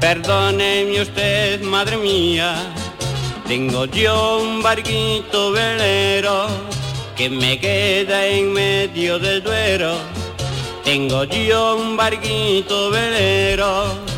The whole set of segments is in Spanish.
Perdóneme usted, madre mía, tengo yo un barquito velero que me queda en medio del duero. Tengo yo un barquito velero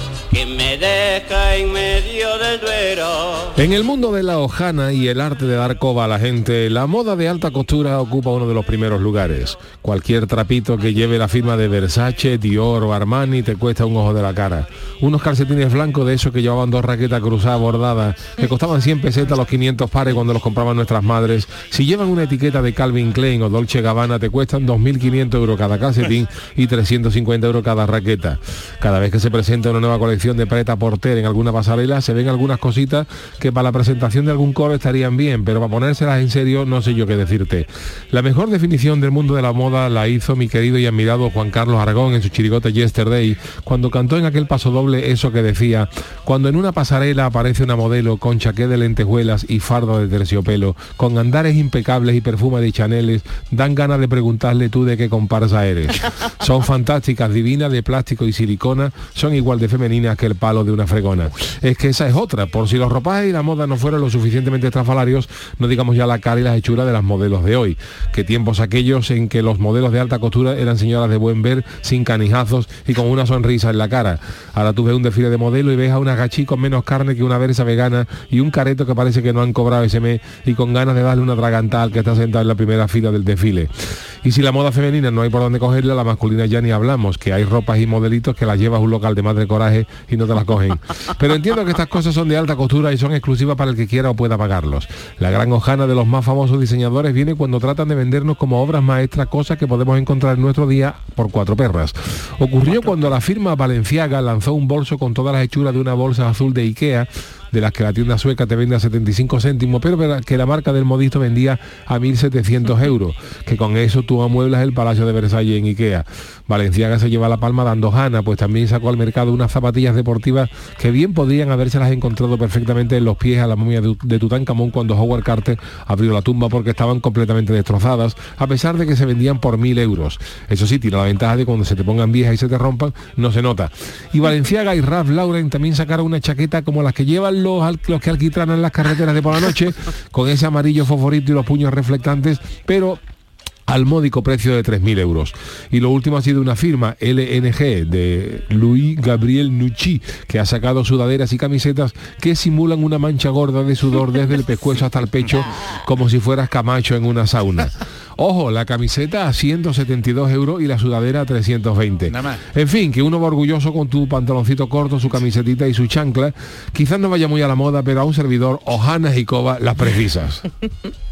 me deja en medio del duero. En el mundo de la hojana y el arte de dar coba a la gente, la moda de alta costura ocupa uno de los primeros lugares. Cualquier trapito que lleve la firma de Versace, Dior o Armani te cuesta un ojo de la cara. Unos calcetines blancos de esos que llevaban dos raquetas cruzadas bordadas, que costaban 100 pesetas los 500 pares cuando los compraban nuestras madres. Si llevan una etiqueta de Calvin Klein o Dolce Gabbana, te cuestan 2.500 euros cada calcetín y 350 euros cada raqueta. Cada vez que se presenta una nueva colección de preta porter en alguna pasarela, se ven algunas cositas que para la presentación de algún coro estarían bien, pero para ponérselas en serio no sé yo qué decirte. La mejor definición del mundo de la moda la hizo mi querido y admirado Juan Carlos Aragón en su chirigote Yesterday, cuando cantó en aquel paso doble eso que decía, cuando en una pasarela aparece una modelo con chaqué de lentejuelas y fardo de terciopelo, con andares impecables y perfume de chaneles, dan ganas de preguntarle tú de qué comparsa eres. Son fantásticas, divinas, de plástico y silicona, son igual de femeninas que el palo de una fregona. Es que esa es otra, por si los ropajes y la moda no fueron lo suficientemente estrafalarios, no digamos ya la cara y las hechuras de las modelos de hoy. Que tiempos aquellos en que los modelos de alta costura eran señoras de buen ver, sin canijazos y con una sonrisa en la cara. Ahora tú ves un desfile de modelo y ves a una gachí con menos carne que una versa vegana y un careto que parece que no han cobrado ese mes y con ganas de darle una tragantal que está sentado en la primera fila del desfile. Y si la moda femenina no hay por dónde cogerla, la masculina ya ni hablamos, que hay ropas y modelitos que las llevas a un local de madre coraje y no te las cogen. Pero entiendo que estas cosas son de alta costura y son exclusivas para el que quiera o pueda pagarlos. La gran hojana de los más famosos diseñadores viene cuando tratan de vendernos como obras maestras cosas que podemos encontrar en nuestro día por cuatro perras. Ocurrió cuando la firma Valenciaga lanzó un bolso con todas las hechuras de una bolsa azul de Ikea de las que la tienda sueca te vende a 75 céntimos, pero que la marca del modisto vendía a 1.700 euros, que con eso tú amueblas el Palacio de Versalles en Ikea. Valenciaga se lleva la palma dando jana, pues también sacó al mercado unas zapatillas deportivas que bien podrían habérselas encontrado perfectamente en los pies a la momia de Tutankamón cuando Howard Carter abrió la tumba porque estaban completamente destrozadas, a pesar de que se vendían por mil euros. Eso sí, tiene la ventaja de cuando se te pongan viejas y se te rompan, no se nota. Y Valenciaga y Ralph Lauren también sacaron una chaqueta como las que llevan los, los que alquitranan las carreteras de por la noche, con ese amarillo favorito y los puños reflectantes, pero al módico precio de 3.000 euros. Y lo último ha sido una firma LNG de Louis Gabriel Nucci, que ha sacado sudaderas y camisetas que simulan una mancha gorda de sudor desde el pescuezo hasta el pecho, como si fueras Camacho en una sauna. Ojo, la camiseta a 172 euros y la sudadera a 320. En fin, que uno va orgulloso con tu pantaloncito corto, su camisetita y su chancla. Quizás no vaya muy a la moda, pero a un servidor, Ojanas y Coba, las precisas.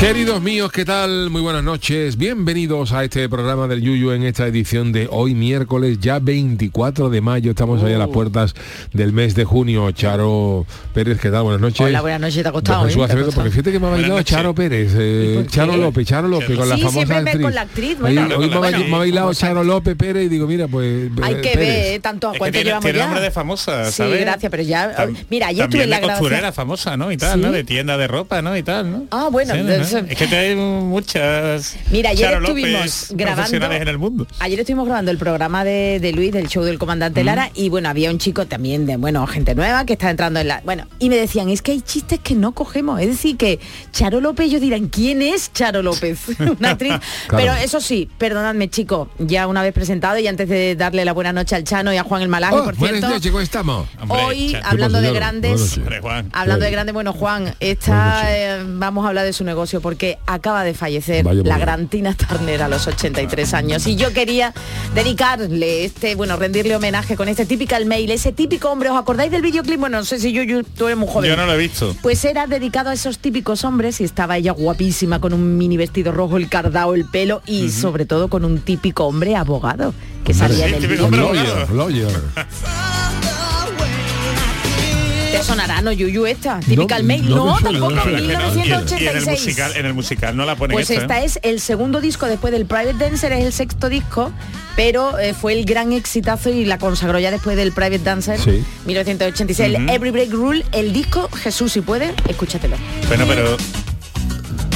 Queridos míos, ¿qué tal? Muy buenas noches. Bienvenidos a este programa del Yuyu en esta edición de hoy miércoles, ya 24 de mayo. Estamos ahí a las puertas del mes de junio. Charo Pérez, ¿qué tal? Buenas noches. Hola, buenas noches, te ha costado. Jesús ¿eh? Te ha Acevedo, costado. porque fíjate que me ha bailado Charo Pérez, eh? Charo López, Charo López, con la famosa siempre me actriz. con la actriz, Hoy- bueno. me ha, Bueno, me ha bailado Charo López Pérez y digo, mira, pues Hay eh, que Pérez. ver tanto a Es tiene, llevamos tiene ya. nombre de famosa, Sí, gracias, pero ya... Tam- mira, ayer estuve en la costurera famosa, ¿no? Y tal, ¿no? De tienda de ropa, ¿no? Y tal, ¿no? Ah, bueno, Es que hay muchas Mira, ayer Charo estuvimos López grabando en el mundo. Ayer estuvimos grabando el programa de, de Luis del show del comandante Lara y bueno, había un chico también de, bueno, gente nueva que está entrando en la. Bueno, y me decían, es que hay chistes que no cogemos. Es decir, que Charo López, ellos dirán, ¿quién es Charo López? Una actriz. Pero eso sí, perdonadme, chico, ya una vez presentado y antes de darle la buena noche al Chano y a Juan el Malaje, Oh, por cierto. días, chicos, estamos. Hombre, Hoy, hablando ¿Qué de grandes, Charo? Hombre, Juan. Hablando de Sí. grande, bueno, Juan, noches. eh, vamos a hablar de su negocio porque acaba de fallecer Vaya la gran Tina Turner a los 83 años. Y yo quería dedicarle este, bueno, rendirle homenaje con este typical mail, ese típico hombre, ¿os acordáis del videoclip? Bueno, no sé si yo, yo tú eres muy joven. Yo no lo he visto. Pues era dedicado a esos típicos hombres y estaba ella guapísima con un mini vestido rojo, el cardao, el pelo y sobre todo con un típico hombre abogado que salía Sí, en el típico hombre abogado. lawyer. sonará, ¿no, Yuyu, esta? Typical No, mail. no No, tampoco, no me Pero es que no, y en- 1986. Y en el musical, en el musical no la ponen Pues esta, esta ¿eh? es el segundo disco después del Private Dancer, es el sexto disco, pero eh, fue el gran exitazo y la consagró ya después del Private Dancer, Sí. 1986. El Every Break Rule, el disco, Jesús, si puede, escúchatelo. Bueno, pero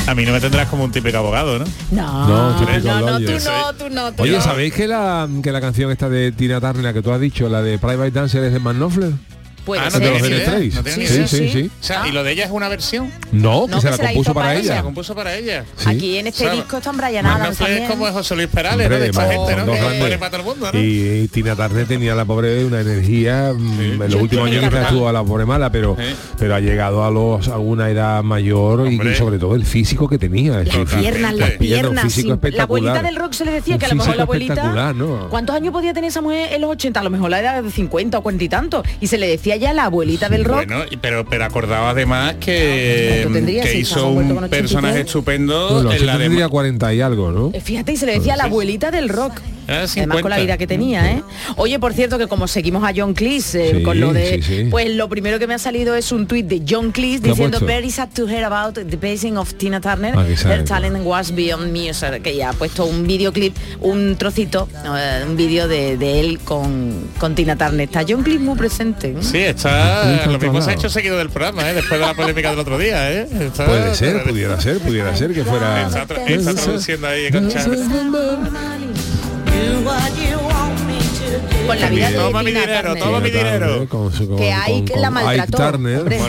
a mí no me tendrás como un típico abogado, ¿no? No, No, típico no, no, tú no, tú no, tú Oye, no. ¿sabéis que la, que la canción esta de Tina Turner, que tú has dicho, la de Private Dancer es de Matt Knopfler? Puede Ah, no ser. idea, N3. no sí, sí, sí, Sí. O sea, Ah. ¿y lo de ella es una versión? No, No, que se que la se la compuso para ella. la compuso para ella. Sí. Aquí en este O sea, disco están Brian Adams no también. como José Luis Perales, ¿no? De esta gente, ¿no? dos Que grandes. pone para todo el mundo, ¿no? Y Tina Turner tenía la pobre una energía mm, en los Yo últimos años quizás estuvo a la pobre mala pero pero ha llegado a los a una edad mayor y, sobre todo el físico que tenía es Las decir, piernas, las piernas, La abuelita del rock se le decía que a lo mejor la abuelita... ¿Cuántos años podía tener esa mujer en los 80? A lo mejor la edad de 50 o 40 y tanto. Y se le decía ya la abuelita del rock. Bueno, pero, pero acordaba además que, ¿Cuánto tendría que si hizo un personaje 83? estupendo Bueno, en la de tendría 40 y algo ¿no? Eh, Fíjate, y se le decía la abuelita del rock. Ah, Además con la 50. vida que tenía, ¿eh? Oye, por cierto, que como seguimos a John Cleese eh, Sí, con lo de... sí, sí. Pues lo primero que me ha salido es un tuit de John Cleese ¿Qué ha diciendo? Very sad to hear about the passing of Tina Turner. Ah, Her talent was beyond me. O sea, que ya ha puesto un videoclip, un trocito, eh, un vídeo de, de él con, con Tina Turner. Está John Cleese muy presente. ¿eh? Sí, Está. Lo mismo se ha hecho seguido del programa, ¿eh? Después de la polémica del otro día, ¿eh? Está- Puede ser, pudiera ser, pudiera ser que fuera Está, tra- está traduciendo ahí con Charo. Con la vida Toma mi dinero, toma mi dinero. Que hay la maltrató.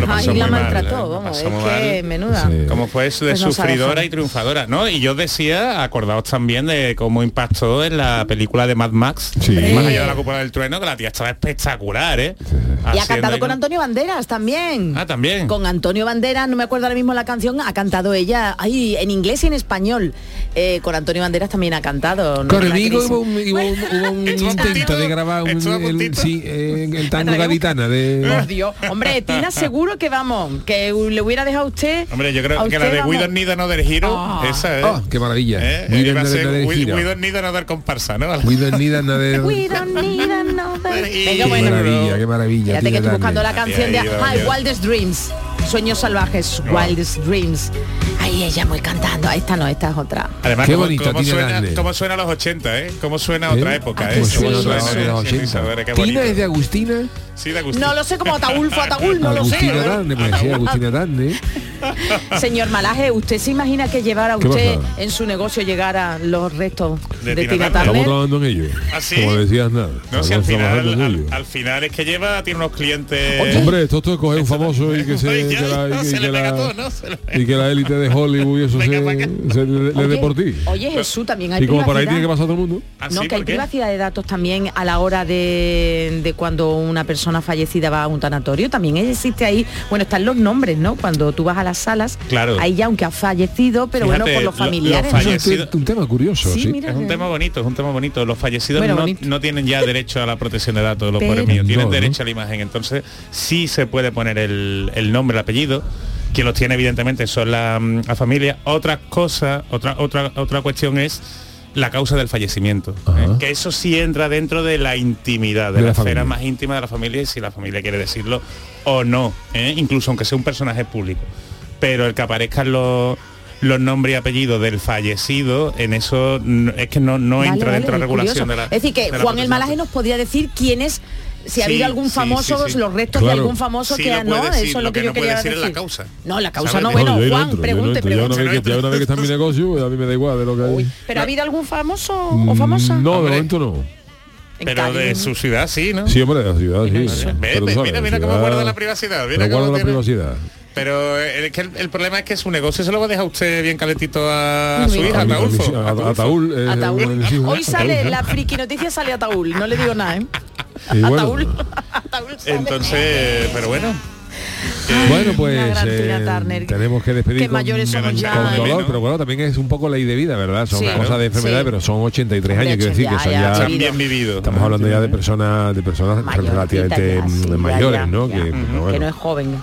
Ahí la maltrató, vamos, es que menuda. Sí. Como fue de Pues sufridora y triunfadora, ¿no? Y yo decía, acordaos también de cómo impactó en la película de Mad Max, Sí. más allá de la cúpula del trueno, que la tía estaba espectacular, ¿eh? Y ha cantado con. Antonio Banderas también. Ah, también. Con Antonio Banderas, no me acuerdo ahora mismo la canción, ha cantado ella, ay, en inglés y en español. Eh, con Antonio Banderas también ha cantado. ¿no? Conmigo Una hubo un, hubo un- hubo un Estuvo a intento de grabar un, estuvo a el, sí, eh, el tango gaditana Por de Dios. Hombre, Tina seguro que vamos, que le hubiera dejado a usted. Hombre, yo creo que la de. We Don't Need Another Hero, Ah. esa es. Oh, qué maravilla. ¿Eh? We Iba a don't ser need We, another We hero. Don't Need Another comparsa, ¿no? We don't need another- We don't need another- Qué Venga, Qué bueno. maravilla, qué maravilla. Fíjate que estoy buscando la canción de. Wildest Dreams. Sueños salvajes, Wildest Dreams. Ahí ella muy cantando. Ah, Esta no, esta es otra. Además, Qué cómo, bonito, cómo suena, cómo suena a los 80, ¿eh? Cómo suena a ¿Eh? otra época, Ah, ¿eh? Pues sí, suena suena, a suena, los sí, sí, 80. saber, qué Tina es de Agustina. Sí, de Agustín. No lo sé como Ataulfo, Ataúl, no lo sé. Agustina Turner, pues sí, Agustina Turner. Señor Malaje, ¿usted se imagina que llevara ¿Qué usted en su negocio llegara los restos De de, Tina Turner. Estamos trabajando en ello. ¿Ah, sí? Como decías nada. No, si al final, al, al final es que lleva, tiene unos clientes... Hombre, esto, es coger un famoso y que se, la, y se que la- todo, ¿no? Se le- y que la élite de Hollywood y eso Venga, se, venga. se le, le dé por ti. Oye, Jesús, también hay Y como por ahí tiene que pasar todo el mundo. ¿Ah, No, sí? que hay privacidad de datos también a la hora de, de cuando una persona fallecida va a un tanatorio. También existe ahí, bueno, están los nombres, ¿no? Cuando tú vas a las salas, Claro. ahí ya aunque ha fallecido, pero Fíjate, bueno, por los lo- familiares. lo ¿no? Es un, Fallecido. te- un tema curioso, Sí, sí. mira. Es un tema bonito, es un tema bonito. Los fallecidos Bueno, no, bonito. no tienen ya derecho a la protección de datos los Pero- pobres míos, tienen No, ¿no? derecho a la imagen. Entonces sí se puede poner el, el nombre, el apellido. Quien los tiene evidentemente son la, mm, la familia. Otra cosa, otra, otra, otra cuestión es la causa del fallecimiento. ¿eh? Que eso sí entra dentro de la intimidad, de, De la, la esfera más íntima de la familia y si la familia quiere decirlo o no, ¿eh? incluso aunque sea un personaje público. Pero el que aparezcan los los nombres y apellidos del fallecido, en eso es que no, no Vale, entra vale, dentro de la regulación curioso. de la Es decir, que de la Juan el. Malaje nos podría decir quién es Si ha habido algún famoso, sí, sí. los restos Claro. de algún famoso Sí que ha- no, decir, eso es lo que, que yo no quería decir es la causa. No, la causa ¿Sabes? no, No, bueno, no Juan, entro, pregunte, entro. Ya una pregunte. vez que- ya una vez que está en mi negocio, a mí me da igual de lo que hay. ¿Pero ha habido algún famoso o famosa? No, de momento no. Pero de su ciudad sí, ¿no? Sí, hombre, de la ciudad, sí. Sabes, mira, mira cómo guarda la privacidad. Mira Pero cómo guarda la privacidad. Pero eh, es que el, el problema es que su negocio se lo va a dejar usted bien calentito a su hija, Ataulfo. a- a- Ataulfo. Ataúl. eh, Hoy sale la friki noticia sale Ataúl, no le digo nada, ¿eh? Y bueno. Entonces, pero bueno. Bueno, pues eh, tenemos que despedir Qué mayores con, con dolor, ¿no? pero bueno, también es un poco ley de vida, ¿verdad? Son Sí. cosas de enfermedad, Sí. pero son 83 Hombre, años, quiero decir que ya, son ya, ya... bien vivido. Estamos hablando ya de personas de personas relativamente ya, sí, mayores, ya, ¿no? ya. Que, no es joven.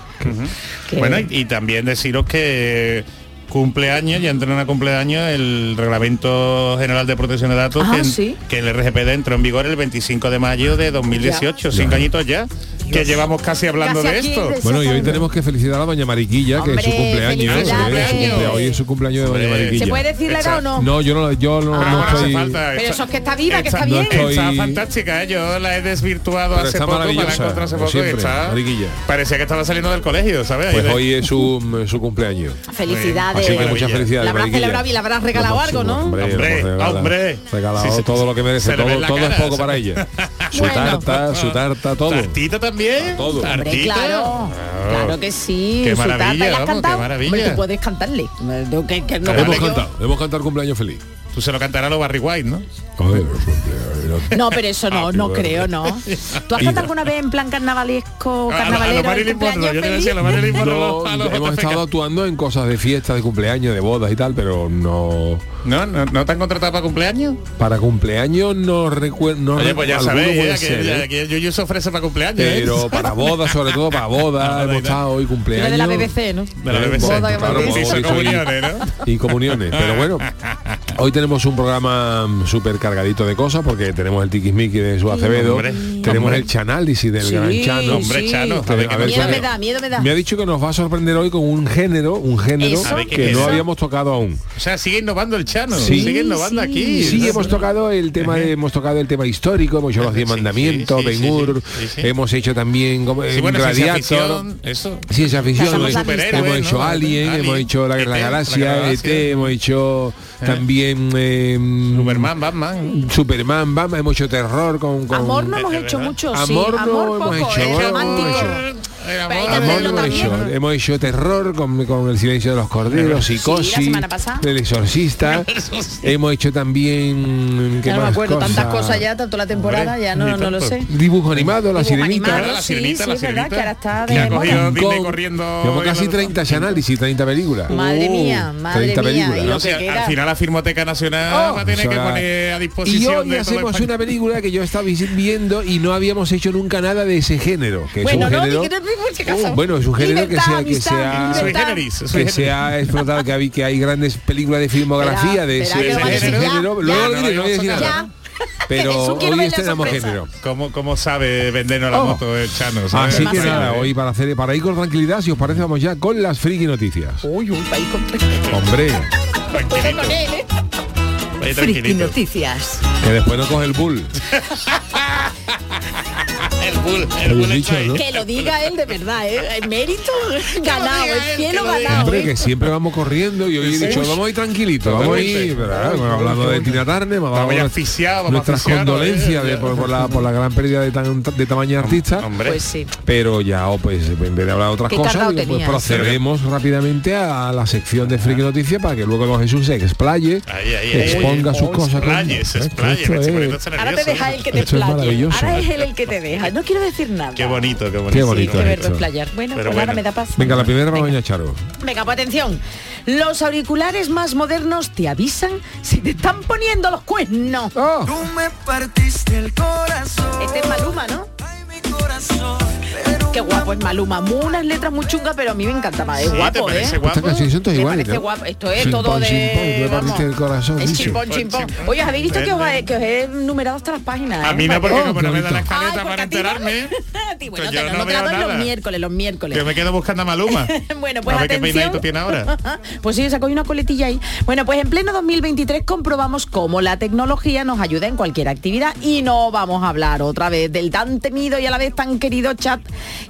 Que- Bueno, y, y también deciros que cumpleaños, ya entró en el cumpleaños el Reglamento General de Protección de Datos Ah, que, sí. que el RGPD entró en vigor el 25 de mayo de 2018, cinco añitos ya, que llevamos casi hablando Casi de esto. de- Bueno, y hoy tenemos que felicitar a doña Mariquilla, que es su cumpleaños. ¿eh? Su cumple- Hoy es su cumpleaños de doña. Mariquilla. ¿Se puede decir la edad o no? No, yo no, yo no, Ah. no estoy... falta, Pero eso es que está viva, que está- bien. estoy- Está fantástica, ¿eh? yo la he desvirtuado Pero hace está poco, me la encontré hace poco y siempre, está- Mariquilla. Parecía que estaba saliendo del colegio, ¿sabes? Pues de- hoy es su, su cumpleaños. Felicidades. Así que muchas felicidades. La habrás celebrado y le habrás regalado algo, ¿no? Hombre, Hombre, regalado- todo lo que merece, todo, la es poco para ella. Su Bueno. tarta, su tarta, todo. Tartita también. Todo. Hombre, Tartita. claro, claro que sí. Qué su tarta, maravilla, ¿y la has vamos, qué cantado? maravilla. Hombre, tú puedes cantarle. No, que- que no Hemos cantado, hemos cantado el cumpleaños feliz. Tú se lo cantarás a los Barry White, ¿no? Joder, No, pero eso no, Happy no creo, no. ¿Tú has Y- cantado alguna vez en plan carnavalesco, A- a- a los carnavalero, cumpleaños yo te decía, los No, a los hemos estado actuando en cosas de fiesta, de cumpleaños, de bodas y tal, pero no ¿No? ¿No, no te han contratado para cumpleaños? para cumpleaños no recuerdo. No Oye, pues ya sabéis, ¿eh? ser, que, ¿eh? que el Yuyu se ofrece para cumpleaños, ¿eh? Pero para bodas, sobre todo para bodas, Boda y hemos estado hoy cumpleaños. de la BBC, ¿no? De la Eh, BBC. Boda que claro, me sí, dice. son comuniones, ¿no? y comuniones. Pero bueno, hoy tenemos un programa mm, súper cargadito de cosas porque tenemos el tiquismiqui de su Acevedo, Hombre, tenemos hombre. el chanálisis del Sí, gran Chano. Hombre, sí. Chano, a ver qué A ver, Miedo me da, miedo me da. Me ha dicho que nos va a sorprender hoy con un género, un género Eso. A ver, ¿qué que no habíamos tocado aún. O sea, sigue innovando el Chano, Sí, sigue innovando sí. aquí. Sí, ¿no? hemos tocado el tema de, hemos tocado el tema histórico, hemos hecho los diez Sí, mandamientos, sí, sí, Ben Hur, sí, sí, sí. hemos hecho también como, Sí, eh, bueno, ciencia Gladiator, ficción, eso. ciencia ficción, hemos, hecho. Alien, hemos hecho la, galaxia, galaxia. ET, hemos hecho también eh, Superman, Batman. Superman, Batman, hemos hecho terror con, con Amor no hemos hecho mucho, sí. Amor no Amor hemos hecho, ¿eh? amor hemos amor, hemos hecho. Hemos hecho terror con, con el silencio de los corderos, Sí, la psicosis, pasada. el exorcista. hemos hecho también ¿qué no me acuerdo, tantas cosas? ya, tanto la temporada, Hombre, ya no, no lo sé. Dibujo animado, la Dibujo sirenita. animado. la sí, sirenita, sí, la es verdad, sirenita. que ahora está de ha moda. cogido King Disney Kong. corriendo. Y casi lo- 30 análisis, 30 películas. Madre mía, madre 30 mía, películas. y lo O sea, que al final la Filmoteca Nacional Oh, va a tener o que poner a Y disposición hoy de todo hacemos una película que yo estaba viendo y no habíamos hecho nunca nada de ese género. Que Bueno, es un no, género, Uh, bueno, es un género que sea, que sea, que generis. se ha explotado, que hay, que hay grandes películas de filmografía de ese, género. ya. Luego No, lo diré, no voy a decir ya. nada. Pero hoy estrenamos género. ¿Cómo, ¿Cómo sabe vendernos la Oh. moto el Chano? ¿sabes? Así que nada, hoy para hacer para ir con tranquilidad, si os parece, vamos ya con las friki noticias. Uy, uy, país con tres. Hombre, Tranquilito. con él, ¿eh? Friki. Noticias. que después no coge el bull. El bull, el bull dicho. ¿no? Que lo diga él de verdad, ¿eh? El mérito ganado, el cielo ganado. Hombre, ¿eh? que siempre vamos corriendo y hoy he dicho, vamos a ir tranquilitos, vamos a ir. Bueno, hablando de Tina Turner, vamos a vamos nuestras condolencias ¿eh? de- por, por la, por la gran pérdida de, tan, de tamaño artista. Hombre, Pues sí. Pero ya, oh, pues en vez de hablar de otras cosas, digo, pues procedemos rápidamente a la sección de Friki Noticias para que luego don Jesús se explaye, Ahí, ahí, que ahí. exponga sus Oh, cosas. con- explayes, ¿eh? hasta Ahora te deja él que te explaye. maravilloso. Ahora es él el que te deja. No quiero decir nada. Qué bonito, qué bonito. Qué bonito explayar. Bueno, Pero pues ahora me da paz. Venga, la primera para doña Charo. Venga, pues atención. Los auriculares más modernos te avisan si te están poniendo los cuernos. ¡Oh! Tú me partiste el corazón. Este es Maluma, ¿no? Ay, mi corazón. Qué guapo es Maluma. Muy unas letras muy chungas, pero a mí me encanta más. Es Sí, guapo, ¿te ¿eh? guapo? Me iguales. parece ¿no? guapo. Esto es Chimpón, todo de... vamos, el corazón, es chimpón, chimpón. Oye, ¿habéis visto que os, he- que os he numerado hasta las páginas? A eh? mí no, porque que- como no me da la escaleta para no- enterarme. bueno, pues te yo lo no numerado en los miércoles, los miércoles. Yo me quedo buscando a Maluma. bueno, pues a ver qué atención. tiene ahora. pues sí, sacó una coletilla ahí. Bueno, pues en pleno 2023 comprobamos cómo la tecnología nos ayuda en cualquier actividad y no vamos a hablar otra vez del tan temido y a la vez tan querido chat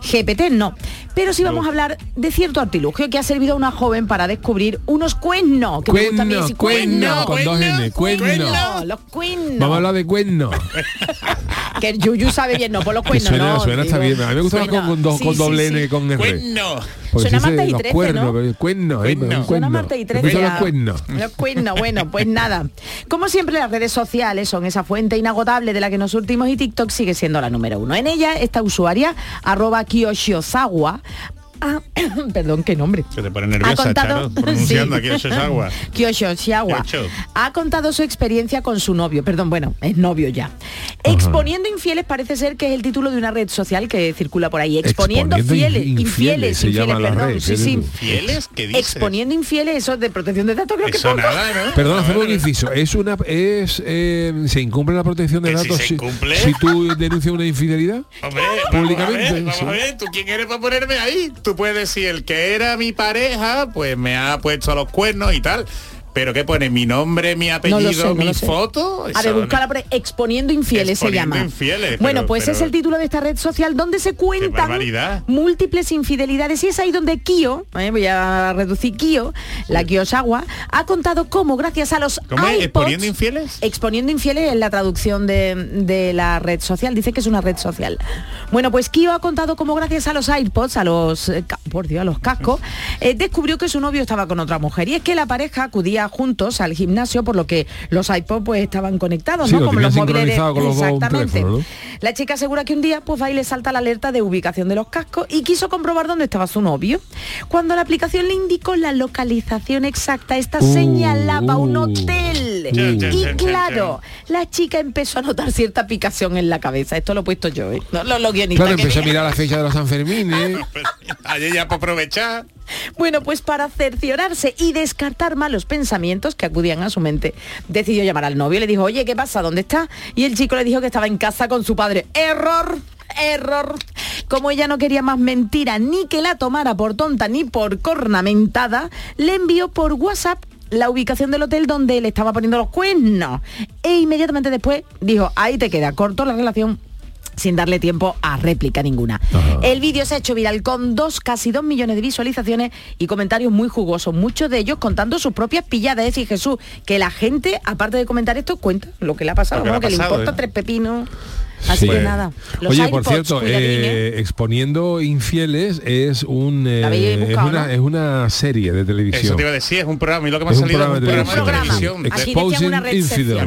GPT, no. Pero sí vamos a hablar de cierto artilugio que ha servido a una joven para descubrir unos cuernos. Que me gusta a mí Cuerno, decir cuerno, con dos N, cuerno. cuernos, Los cuernos. Vamos a hablar de cuerno. Que el Yuyu sabe bien, no por los cuernos, suena, no. suena, está bien. A mí me gusta más con, con, sí, con sí, doble sí. N con R. Bueno. Porque Suena si dice martes y los 13, cuernos, ¿no? pero el cuerno, eh, Suena. Suena martes y Me 13 gustan ya. los cuernos. Los cuernos, bueno, pues nada. Como siempre, las redes sociales son esa fuente inagotable de la que nos surtimos y TikTok sigue siendo la número uno. En ella, esta usuaria, arroba Kyoshiozawa, ah, perdón, qué nombre. Se te pone nerviosa, Charo, pronunciando aquí en Sosagua. Kyoshiozawa Kyocho. ha contado su experiencia con su novio, perdón, bueno, es novio ya. Exponiendo infieles parece ser que es el título de una red social que circula por ahí. Exponiendo, Exponiendo fieles, in- infieles, se llama la perdón, red, sí, ¿qué sí. ¿Qué dices? Exponiendo infieles, eso de protección de datos creo que Eso poco. nada, ¿no? Perdón, hacemos un inciso. Es una es eh, se incumple la protección de Que si datos se incumple. si tú denuncias una infidelidad. Hombre, Públicamente, vamos a ver, vamos sí. a ver, ¿tú quién eres para ponerme ahí? Tú puedes decir, el que era mi pareja, pues me ha puesto los cuernos y tal. Pero ¿qué pone? ¿Mi nombre, mi apellido, No sé, no mi sé. foto? A ver, búscala por. Exponiendo infieles Exponiendo se llama. infieles, pero- bueno, pues pero- es el título de esta red social donde se cuentan múltiples infidelidades y es ahí donde Kio, eh, voy a reducir Kio, la Kiosawa, ha contado cómo gracias a los iPods- ¿Exponiendo infieles? Exponiendo infieles es la traducción de, de la red social, dice que es una red social. Bueno, pues Kio ha contado cómo gracias a los iPods, a los, eh, por Dios, a los cascos, eh, descubrió que su novio estaba con otra mujer. Y es que la pareja acudía juntos al gimnasio, por lo que los iPods pues estaban conectados, Sí, ¿no? lo Como los móviles de- con los Exactamente. teléfono, ¿no? La chica asegura que un día pues va y le salta la alerta de ubicación de los cascos y quiso comprobar dónde estaba su novio. Cuando la aplicación le indicó la localización exacta, esta Uh, señalaba un hotel. Y claro, la chica empezó a notar cierta picación en la cabeza. Esto lo he puesto yo, ¿eh? No, lo, lo Claro, empezó a mirar la fecha de los Sanfermines. Ayer ya para aprovechar. Bueno, pues para cerciorarse y descartar malos pensamientos que acudían a su mente, decidió llamar al novio y le dijo, oye, ¿qué pasa? ¿Dónde está? Y el chico le dijo que estaba en casa con su padre. ¡Error! Error. Como ella no quería más mentira ni que la tomara por tonta ni por cornamentada, le envió por WhatsApp la ubicación del hotel donde le estaba poniendo los cuernos. E inmediatamente después dijo, ahí te queda, cortó la relación sin darle tiempo a réplica ninguna. El vídeo se ha hecho viral con dos, casi dos millones de visualizaciones y comentarios muy jugosos, muchos de ellos contando sus propias pilladas. Es decir, Jesús, que la gente, aparte de comentar esto, cuenta lo que le ha pasado, Lo que le ¿no? ha que le pasado, importa ¿eh? tres pepinos. Así Sí. que nada. Los Oye, por cierto, ¿eh? eh, exponiendo infieles es un eh, es, una, ¿no? es una serie de televisión. Eso te iba a decir, es un programa. Y lo que me ha salido es un de programa de televisión. Exposing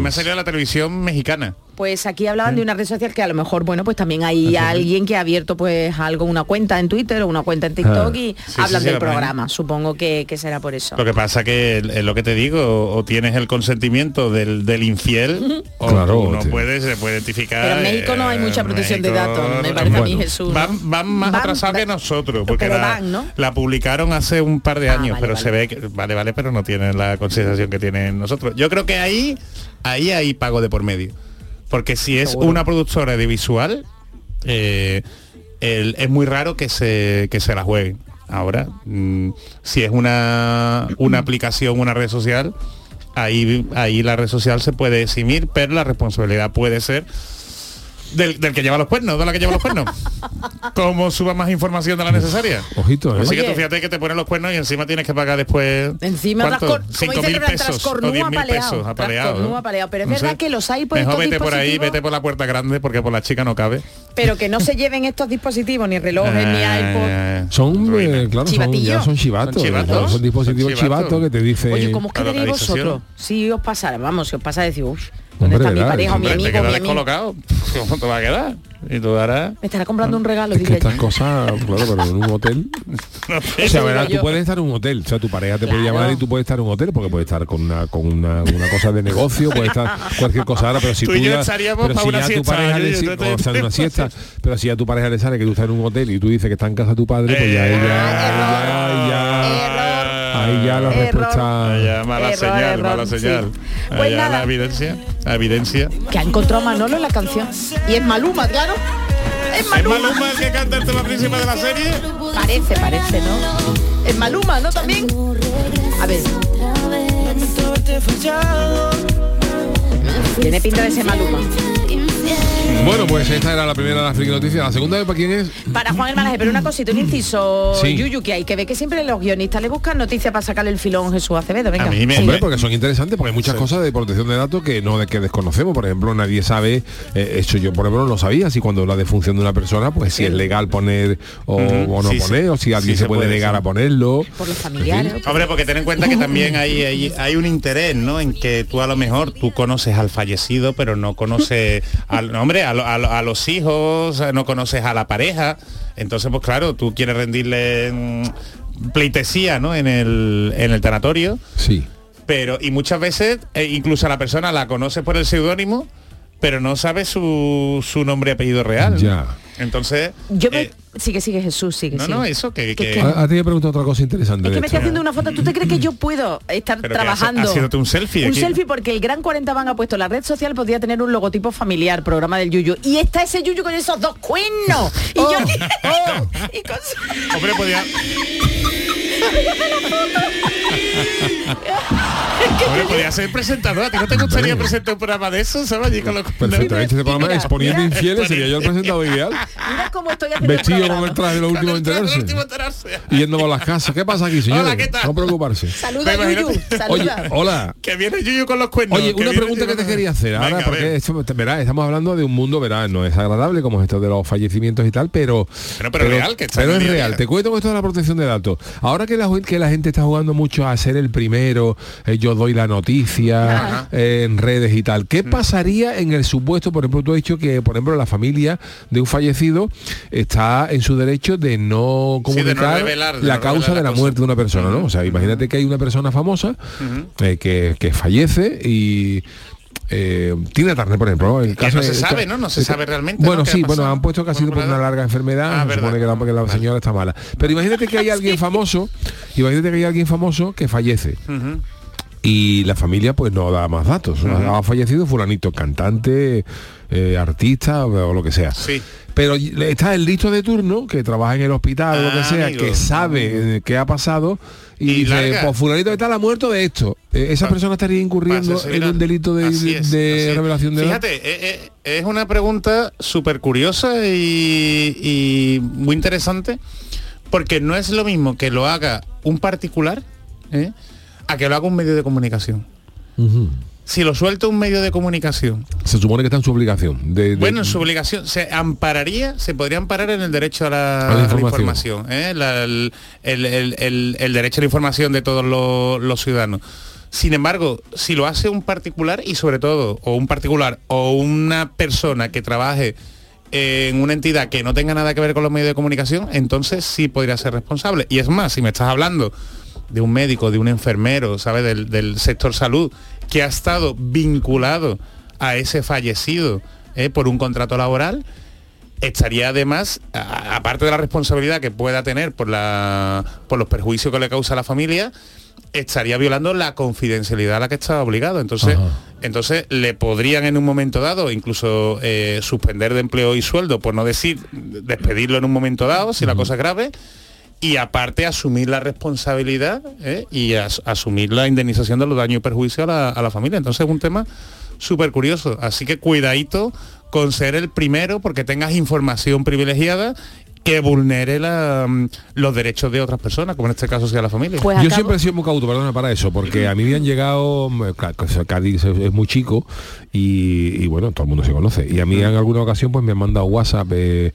me ha salido la televisión mexicana. Pues aquí hablaban de una red social que a lo mejor, bueno, pues también hay alguien que ha abierto pues algo, una cuenta en Twitter o una cuenta en TikTok Ah. y Sí, hablan sí, sí, del programa. Supongo que, que será por eso. Lo que pasa que es lo que te digo, o, tienes el consentimiento del, del infiel, o Claro, no tío. puedes, se puede identificar. Pero en México no hay eh, mucha protección de datos, me parece a mí. Jesús. Van, van más Van- atrasados que nosotros, porque la, van, ¿no? la publicaron hace un par de Ah, años, vale, pero vale. se ve que, vale, vale, pero no tienen la consideración que tienen nosotros. Yo creo que ahí, ahí hay pago de por medio. Porque si es Seguro. una productora de visual, eh, el- es muy raro que se, que se la jueguen. Ahora, mm, si es una, una aplicación, una red social, ahí, ahí la red social se puede eximir, pero la responsabilidad puede ser del, del que lleva los cuernos, de la que lleva los cuernos. ¿Cómo suba más información de la necesaria? Ojito, ¿eh? Así que tú fíjate que te ponen los cuernos y encima tienes que pagar después Encima como Cinco mil pesos o diez mil apaleado, pesos apaleado, trascornú ¿no? apaleado. Pero es No verdad sé. que los hay por Mejor estos vete por ahí, vete por la puerta grande porque por la chica no cabe. Pero que no se lleven estos dispositivos, ni relojes, ni iPod. Eh, Son, ruina. eh, claro, son, ya son chivatos. Son chivatos. Son, dispositivos Son chivatos. chivatos que te dicen... Oye, ¿cómo os localización. vosotros? Si os pasara, vamos, si os pasa decir, uff, ¿Dónde Hombre, está mi pareja o te mi amigo? ¿Cómo te va a quedar? Y tú harás... Me estará comprando un regalo, Es que yo. estas cosas, claro, pero en un hotel. No O sea, verás, tú puedes estar en un hotel. O sea, tu pareja te puede Claro. llamar y tú puedes estar en un hotel porque puedes estar con una con una, una cosa de negocio, puede estar cualquier cosa ahora, pero si Tú tú, ya, pero si ya tu siesta, pareja yo- le yo o sea, una siesta, pero si a tu pareja le sale que tú estás en un hotel y tú dices que está en casa tu padre, pues ya Eh, ella, ya, Error. Ahí ya la Error. respuesta. Vaya, mala Error, señal, error, mala sí. señal. Pues Allá nada. la evidencia, la evidencia. Que ha encontrado a Manolo en la canción. Y es Maluma, claro. Es ¿Es Maluma. Maluma el que canta el tema principal de la serie? Parece, parece, ¿no? Es Maluma, ¿no? También. A ver. Tiene pinta de ser Maluma. Bueno, pues esta era la primera de las friki noticias. La segunda, ¿para quién es? Para Juan Hermanaje, pero una cosita, un inciso, Sí. Yuyu, que hay que ver que siempre los guionistas le buscan noticias para sacarle el filón Jesús Acevedo. Venga. A mí me- Hombre, Sí. porque son interesantes, porque hay muchas cosas de protección de datos que no de que desconocemos. Por ejemplo, nadie sabe, eh, eso yo por ejemplo no sabía, si cuando la defunción de una persona, pues si es legal poner o, no sí, sí. poner, o si alguien Sí, se, se puede puede, negar sí. a ponerlo. Por los familiares. Hombre, porque ten en cuenta que también hay, hay, hay un interés, ¿no? En que tú a lo mejor tú conoces al fallecido, pero no conoces al hombre, a, lo- a lo- a los hijos, no conoces a la pareja. Entonces, pues claro, tú quieres rendirle mm, pleitesía, ¿no? En el, en el tanatorio. Sí. Pero, y muchas veces, eh, incluso a la persona la conoces por el seudónimo, pero no sabe su, su nombre y apellido real. Ya. Entonces, Yo me... eh, Sigue, sigue Jesús, sigue. no, sigue. no, eso que, Que- A, a ti me pregunto otra cosa interesante. Es que me esto. estoy haciendo una foto. ¿Tú te crees que yo puedo estar Pero trabajando? has- haciéndote un selfie Un aquí. selfie porque el Gran 40 Van ha puesto la red social podía tener un logotipo familiar, programa del Yuyu. Y está ese Yuyu con esos dos cuernos. Y yo aquí- y con Hombre, podía... Hombre, podía ser presentador. ¿A ti no te gustaría presentar un programa de eso? ¿Sabes? Allí con los- Perfectamente, este programa exponiendo mira. infieles sería yo el presentador ideal. Mira cómo estoy haciendo Vestido con el traje de los últimos enterarse. último enterarse. Y yendo por las casas. ¿Qué pasa aquí, señores? Hola, ¿qué tal? No preocuparse. Saluda, Pero Yuyu. imagínate. Oye, Saluda. hola. Que viene Yuyu con los cuernos. Oye, una pregunta que te quería hacer ahora, Venga, porque esto, verá, estamos hablando de un mundo, verá, no es agradable como es esto de los fallecimientos y tal, pero Pero- pero real, que está pero es real. día. Te cuento con esto de la protección de datos. Ahora que la, que la gente está jugando mucho a ser el primero, eh, yo doy la noticia eh, en redes y tal. ¿Qué pasaría en el supuesto, por ejemplo, tú has dicho que, por ejemplo, la familia de un fallecido está en su derecho de no Sí, de no comunicar revelar, de la no causa de la la cosa. muerte de una persona, ¿no? O sea, imagínate que hay una persona famosa eh, que, que fallece y eh, Tina Turner, por ejemplo. El Que caso no se sabe, ¿no? No se el- sabe realmente, Bueno, ¿no? ¿Qué sí, bueno, han puesto que ha sido por una larga enfermedad, Ah, se supone que la, porque la Vale. señora está mala. Pero imagínate que hay alguien famoso, imagínate que hay alguien famoso que fallece. Y la familia pues no da más datos. Ha fallecido fulanito, cantante, eh, artista o, o lo que sea. Sí. Pero está el listo de turno que trabaja en el hospital lo que Ah, sea, amigo. que sabe eh, qué ha pasado y, Y dice, pues fulanito de tal ha muerto de esto. Eh, esa persona estaría incurriendo en un delito de, es, de revelación de. Fíjate, eh, eh, es una pregunta súper curiosa y, y muy interesante porque no es lo mismo que lo haga un particular ¿eh? a que lo haga un medio de comunicación. Si lo suelta un medio de comunicación, Se supone que está en su obligación. De, de- bueno, en su obligación se ampararía, se podría amparar en el derecho a la, A la a la información. información, ¿eh? La- el, el- el- el- el derecho a la información de todos los, los ciudadanos. Sin embargo, si lo hace un particular y sobre todo, o un particular o una persona que trabaje en una entidad que no tenga nada que ver con los medios de comunicación, entonces sí podría ser responsable. Y es más, si me estás hablando de un médico, de un enfermero, ¿sabes? Del, del sector salud, que ha estado vinculado a ese fallecido ¿eh? por un contrato laboral, estaría además, aparte de la responsabilidad que pueda tener por, la, por los perjuicios que le causa a la familia, estaría violando la confidencialidad a la que estaba obligado. Entonces, Ajá. entonces le podrían en un momento dado incluso eh, suspender de empleo y sueldo, por no decir despedirlo en un momento dado, si la cosa es grave, y aparte asumir la responsabilidad ¿eh? y as- asumir la indemnización de los daños y perjuicios a la, a la familia. Entonces es un tema súper curioso. Así que cuidadito con ser el primero porque tengas información privilegiada que vulnere la, mm, los derechos de otras personas, como en este caso sea la familia. Pues Yo acabo- siempre he sido muy cauto, perdona, para eso, porque a mí me han llegado, mm, ca- Cádiz es, es muy chico y, y bueno, todo el mundo se conoce. Y a mí en alguna ocasión pues me han mandado WhatsApp. eh,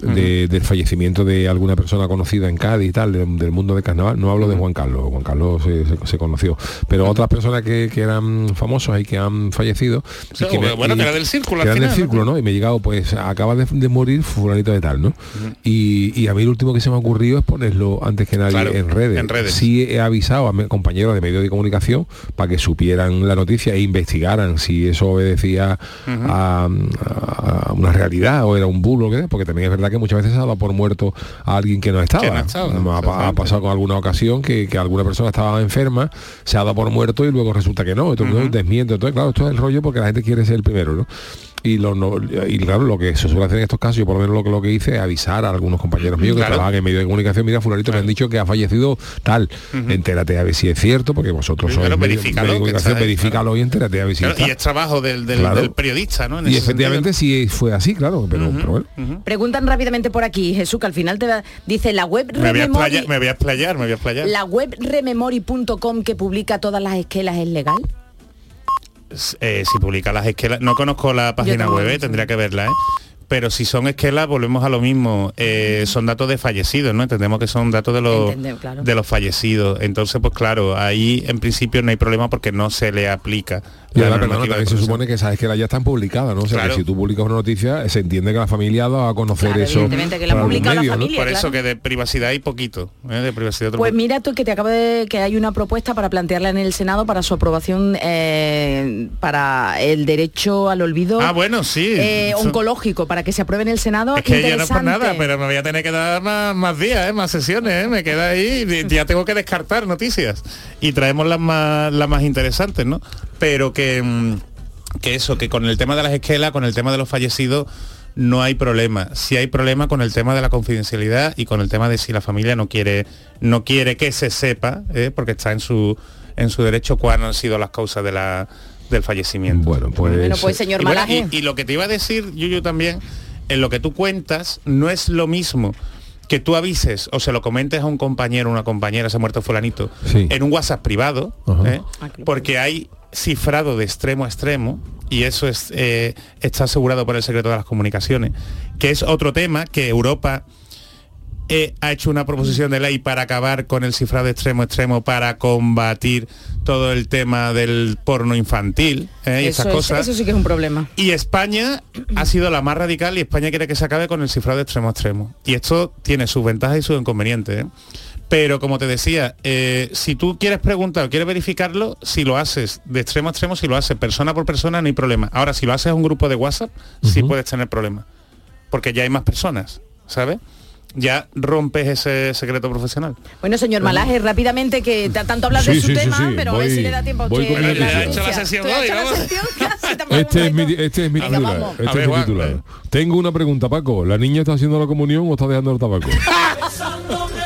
de- del fallecimiento de alguna persona conocida en Cádiz y tal, de- del mundo del carnaval. No hablo de Juan Carlos, Juan Carlos se, se- se conoció, pero otras personas que, que eran famosos y que han fallecido. y Sí, que me- bueno, que era del círculo que al eran del círculo, ¿no? Y me he llegado, pues acaba de, de morir fulanito de tal, ¿no? y, y a mí lo último que se me ha ocurrido es ponerlo antes que nadie Claro, en redes. en redes. Sí he avisado a mis compañeros de medios de comunicación para que supieran la noticia e investigaran si eso obedecía a, a una realidad o era un bulo, ¿qué? porque también es verdad que muchas veces se ha dado por muerto a alguien que no estaba. Que no estaba, Ha- pasado con alguna ocasión que, que alguna persona estaba enferma, se ha dado por muerto y luego resulta que no. Entonces desmiente. Entonces, claro, esto es el rollo porque la gente quiere ser el primero, ¿no? Y, lo, no- y claro, lo que se suele hacer en estos casos, yo por lo menos lo que, lo que hice es avisar a algunos compañeros míos que Claro. trabajan en medio de comunicación, mira, fulanito me han dicho que ha fallecido tal, entérate a ver si es cierto, porque vosotros sois claro, medio, verifícalo, medio de comunicación, está ahí, verifícalo y entérate a ver si Claro, está. y es trabajo del, del- Claro. del periodista, ¿no? En Y ese efectivamente sentido. sí fue así, claro, pero, pero bueno. Preguntan rápidamente por aquí, Jesús, que al final te va- dice la web me voy, a Rememori, explayar, me voy a explayar, me voy a explayar. la web rememori.com que publica todas las esquelas es legal. Eh, si publica las esquelas, no conozco la página web, eh, tendría que verla, ¿eh? Pero si son esquelas, volvemos a lo mismo. Eh, son datos de fallecidos, ¿no? Entendemos que son datos de los, Entendemos, claro. de los fallecidos. Entonces, pues claro, ahí en principio no hay problema porque no se le aplica. Y la perdona, también se supone que sabes que las ya están publicadas, ¿no? O sea, Claro. que si tú publicas una noticia, se entiende que la familia ha dado a conocer Claro, eso. evidentemente, que la familia. Por eso claro. que de privacidad hay poquito, ¿eh? de privacidad otro Pues poco. mira tú que te acabo de que hay una propuesta para plantearla en el Senado para su aprobación eh, para el derecho al olvido Ah, bueno, sí. eh, oncológico, para que se apruebe en el Senado. Es que ya no es por nada, pero me voy a tener que dar más, más días, ¿eh? más sesiones, ¿eh? me queda ahí, y ya tengo que descartar noticias y traemos las más, las más interesantes, ¿no? Pero que, mm, que eso, que con el tema de las esquelas, con el tema de los fallecidos, no hay problema. Sí hay problema con el tema de la confidencialidad y con el tema de si la familia no quiere, no quiere que se sepa, ¿eh? porque está en su, en su derecho cuáles han sido las causas de la, del fallecimiento. Bueno, pues... Bueno, pues señor Y, bueno, Malaje. y- y lo que te iba a decir, Yuyu, también, en lo que tú cuentas, no es lo mismo que tú avises o se lo comentes a un compañero una compañera, se ha muerto fulanito, Sí. en un WhatsApp privado. ¿eh? Ah, porque hay cifrado de extremo a extremo y eso es, eh, está asegurado por el secreto de las comunicaciones, que es otro tema que Europa eh, ha hecho una proposición de ley para acabar con el cifrado extremo a extremo para combatir todo el tema del porno infantil ¿eh? y esas es- cosas. eso sí que es un problema. Y España ha sido la más radical y España quiere que se acabe con el cifrado de extremo a extremo. Y esto tiene sus ventajas y sus inconvenientes. Pero como te decía, eh, si tú quieres preguntar o quieres verificarlo, si lo haces de extremo a extremo, si lo haces persona por persona, no hay problema. Ahora, si lo haces a un grupo de WhatsApp, sí puedes tener problemas. Porque ya hay más personas, ¿sabes? Ya rompes ese secreto profesional. Bueno, señor Malaje, rápidamente que tanto hablas Sí, de su sí, tema, sí, pero a ver si le da tiempo a voy usted leer la. He hecho la sesión hoy, Este es, mi, este es mi Venga, titular. vamos. Este ver, es mi titular. eh. Tengo una pregunta, Paco. ¿La niña está haciendo la comunión o está dejando el tabaco?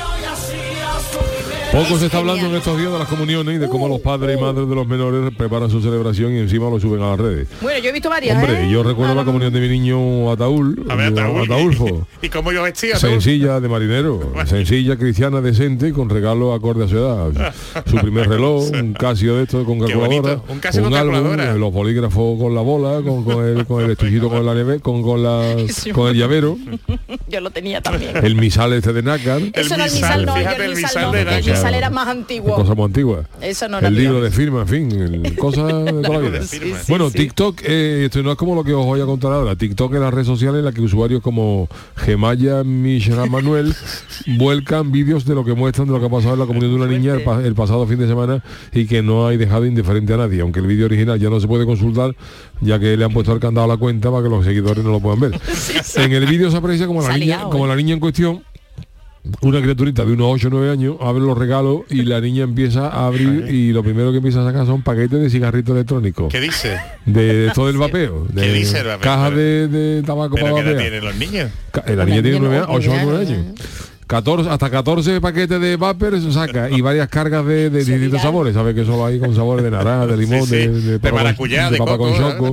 Poco se está hablando en estos días de las comuniones y de cómo los padres y madres de los menores preparan su celebración y encima lo suben a las redes. Bueno, yo he visto varias. Hombre, ¿eh? yo recuerdo la comunión de mi niño Ataúl, A ver, Ataúl. Ataulfo. ¿Y cómo yo vestía? Sencilla de marinero, sencilla, cristiana, decente y con regalo acorde a su edad. Su primer reloj, un Casio de esto con calculadora, un Casio con álbum, calculadora. los bolígrafos con la bola, con, con el con el estuchito con la neve, con, con, la, con el llavero, Yo lo tenía también. el misal este de nácar, Eso no el misal, misal, no, el el misal misal no, de el Era más antiguo. cosa muy antigua. Eso no el libro de firma, en fin, cosas de toda la vida. Sí, sí, bueno, TikTok, eh, esto no es como lo que os voy a contar ahora. TikTok es la red social en la que usuarios como Gemaya Mishra Manuel vuelcan vídeos de lo que muestran de lo que ha pasado en la comunión de una niña el, pa- el pasado fin de semana y que no hay dejado indiferente a nadie, aunque el vídeo original ya no se puede consultar, ya que le han puesto el candado a la cuenta para que los seguidores no lo puedan ver. En el vídeo se aprecia como la niña, como ¿eh? la niña en cuestión una criaturita de unos 8 o 9 años abre los regalos y la niña empieza a abrir y lo primero que empieza a sacar son paquetes de cigarritos electrónicos. ¿Qué dice? De, de todo el vapeo. De ¿Qué dice el vapeo? Cajas de, de tabaco ¿Pero para qué edad vapear. tienen los niños? Eh, La niña tiene niña 9 no, años, 8 o ya, 9 ya. años. 14, hasta 14 paquetes de vapor se saca y varias cargas de, de distintos sabores. ¿Sabes que solo hay con sabores de naranja, de limón, Sí, sí. de, De papa con- maracuyá, de papa con choco.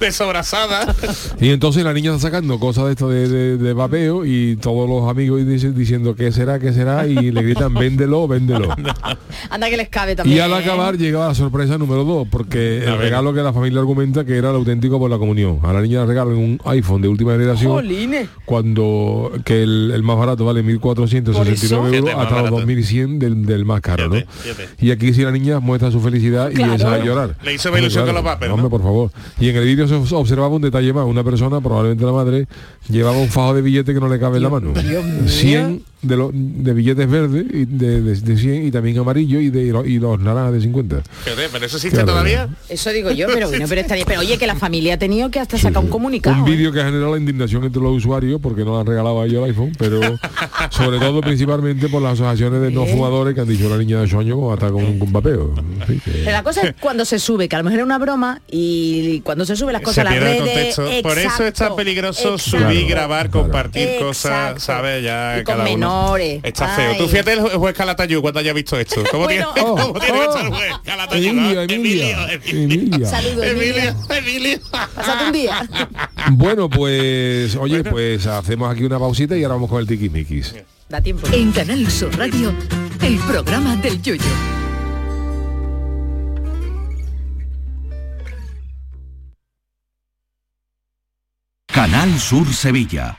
de sobrasada. Y entonces la niña está sacando cosas de esto de, de- de vapeo y todos los amigos dicen- diciendo qué será, qué será y le gritan véndelo, véndelo. Anda que les cabe también. Y al ¿eh? acabar llegaba la sorpresa número dos, porque A el ver. regalo que la familia argumenta que era el auténtico por la comunión. A la niña le regalan un iPhone de última generación Jolines. cuando que el, el más barato vale 1.469 Fíjate, euros hasta los barato. 2.100 del, del más caro, ¿no? Fíjate, fíjate. Y aquí sí la niña muestra su felicidad y empieza a llorar. Le hizo ilusión con los por favor. Y en el vídeo se observaba un detalle más. Una persona, probablemente la madre, llevaba un fajo de billetes que no le cabe en la mano. 100 de, los de billetes verdes, y de, de, de 100 y también amarillo y, de, y los, y los naranjas de 50. Fíjate, Pero eso existe Claro. todavía. Eso digo yo, pero bueno, pero estaría. Pero oye, que la familia ha tenido que hasta sacar un comunicado. Un ¿eh? vídeo que ha generado la indignación entre los usuarios porque no han regalado a ellos el iPhone, pero sobre todo principalmente por las asociaciones de no fumadores que han dicho la niña de sueño hasta con un que- Pero la cosa es cuando se sube, que a lo mejor es una broma y cuando se sube las cosas Se a las redes. Por eso es tan peligroso exacto. subir, Claro, grabar, claro. compartir Exacto. cosas, ¿sabes? Ya Y con cada uno. Menores. Está Ay. feo. Tú fíjate el ju- juez Calatayud cuando haya visto esto. ¿Cómo Bueno. tiene, Oh, cómo tiene que oh. estar el juez Calatayud? Emilia, Emilio, Emilia. Saludos. Emilio, Emilio. Pásate un día. Bueno, pues, oye, pues hacemos aquí una pausita y ahora vamos con el tiquismiquis. Da tiempo. En Canal Sur Radio, el programa del yoyo. Canal Sur Sevilla.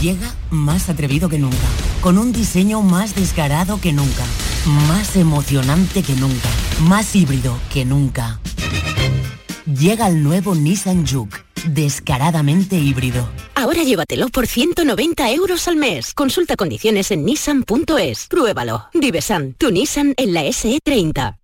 Llega más atrevido que nunca, con un diseño más descarado que nunca, más emocionante que nunca, más híbrido que nunca. Llega el nuevo Nissan Juke, descaradamente híbrido. Ahora llévatelo por 190 euros al mes. Consulta condiciones en nissan.es. Pruébalo. Divesan, tu Nissan en la SE30.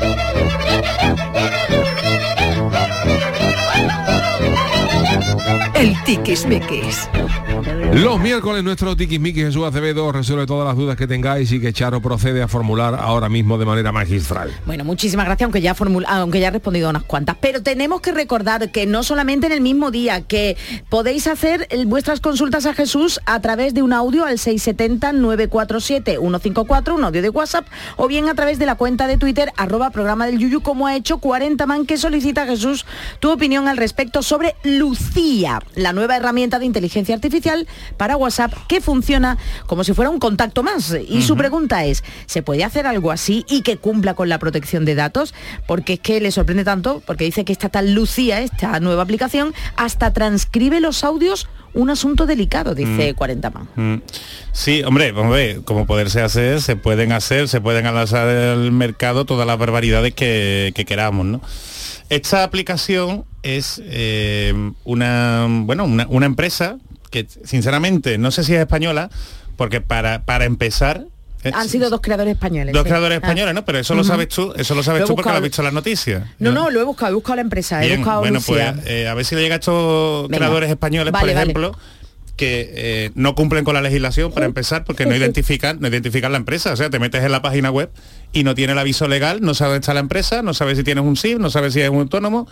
Thank you. El tiquismiquis. Los miércoles nuestro tiquismiquis Jesús Acevedo resuelve todas las dudas que tengáis y que Charo procede a formular ahora mismo de manera magistral. Bueno, muchísimas gracias, aunque ya, formula, aunque ya he respondido a unas cuantas. Pero tenemos que recordar que no solamente en el mismo día, que podéis hacer vuestras consultas a Jesús a través de un audio al 670-947-154, un audio de WhatsApp, o bien a través de la cuenta de Twitter, arroba programa del Yuyu, como ha hecho 40 man que solicita a Jesús tu opinión al respecto sobre Lucía, la nueva herramienta de inteligencia artificial para WhatsApp que funciona como si fuera un contacto más. Y su pregunta es, ¿se puede hacer algo así y que cumpla con la protección de datos? Porque es que le sorprende tanto, porque dice que esta tal Lucía, esta nueva aplicación, hasta transcribe los audios un asunto delicado, dice Mm. 40 man. Mm. Sí, hombre, vamos a ver, como poderse hacer, se pueden hacer, se pueden lanzar al mercado todas las barbaridades que, que queramos, ¿no? Esta aplicación es eh, una, bueno, una, una empresa que sinceramente no sé si es española, porque para, para empezar Eh, Han sido dos creadores españoles. Dos sí. creadores Ah. españoles, ¿no? Pero eso lo sabes tú, eso lo sabes Lo tú porque lo has visto en las noticias. No, no, lo he buscado, he buscado la empresa, he Bien, buscado bueno, Lucía. pues eh, a ver si le llega a estos Venga. creadores españoles, Vale, por vale. Que eh, no cumplen con la legislación para empezar porque no identifican, no identifican la empresa. O sea, te metes en la página web y no tiene el aviso legal, no sabes dónde está la empresa, no sabes si tienes un SIF, no sabes si es un autónomo.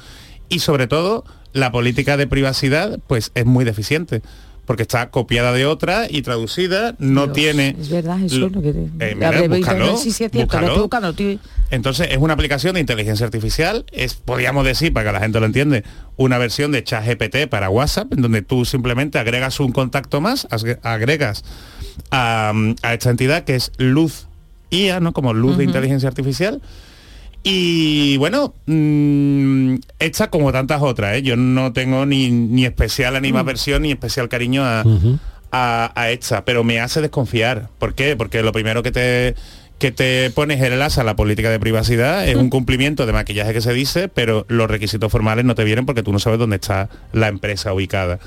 Y sobre todo la política de privacidad pues es muy deficiente porque está copiada de otra y traducida, no Dios, tiene... Es verdad, eso lo que te... Eh, mira, Habré- búscalo, sí, sí, es cierto, lo búscalo. buscando, estoy- Entonces es una aplicación de inteligencia artificial, es, podríamos decir, para que la gente lo entiende, una versión de ChatGPT para WhatsApp, en donde tú simplemente agregas un contacto más, agregas a, a esta entidad que es Luz IA, ¿no? Como luz de inteligencia artificial. Y bueno, mm, esta como tantas otras, ¿eh? yo no tengo ni, ni especial animaversión ni especial cariño a, a, a esta, pero me hace desconfiar. ¿Por qué? Porque lo primero que te que te pones el enlace a la política de privacidad es un cumplimiento de maquillaje que se dice, pero los requisitos formales no te vienen porque tú no sabes dónde está la empresa ubicada.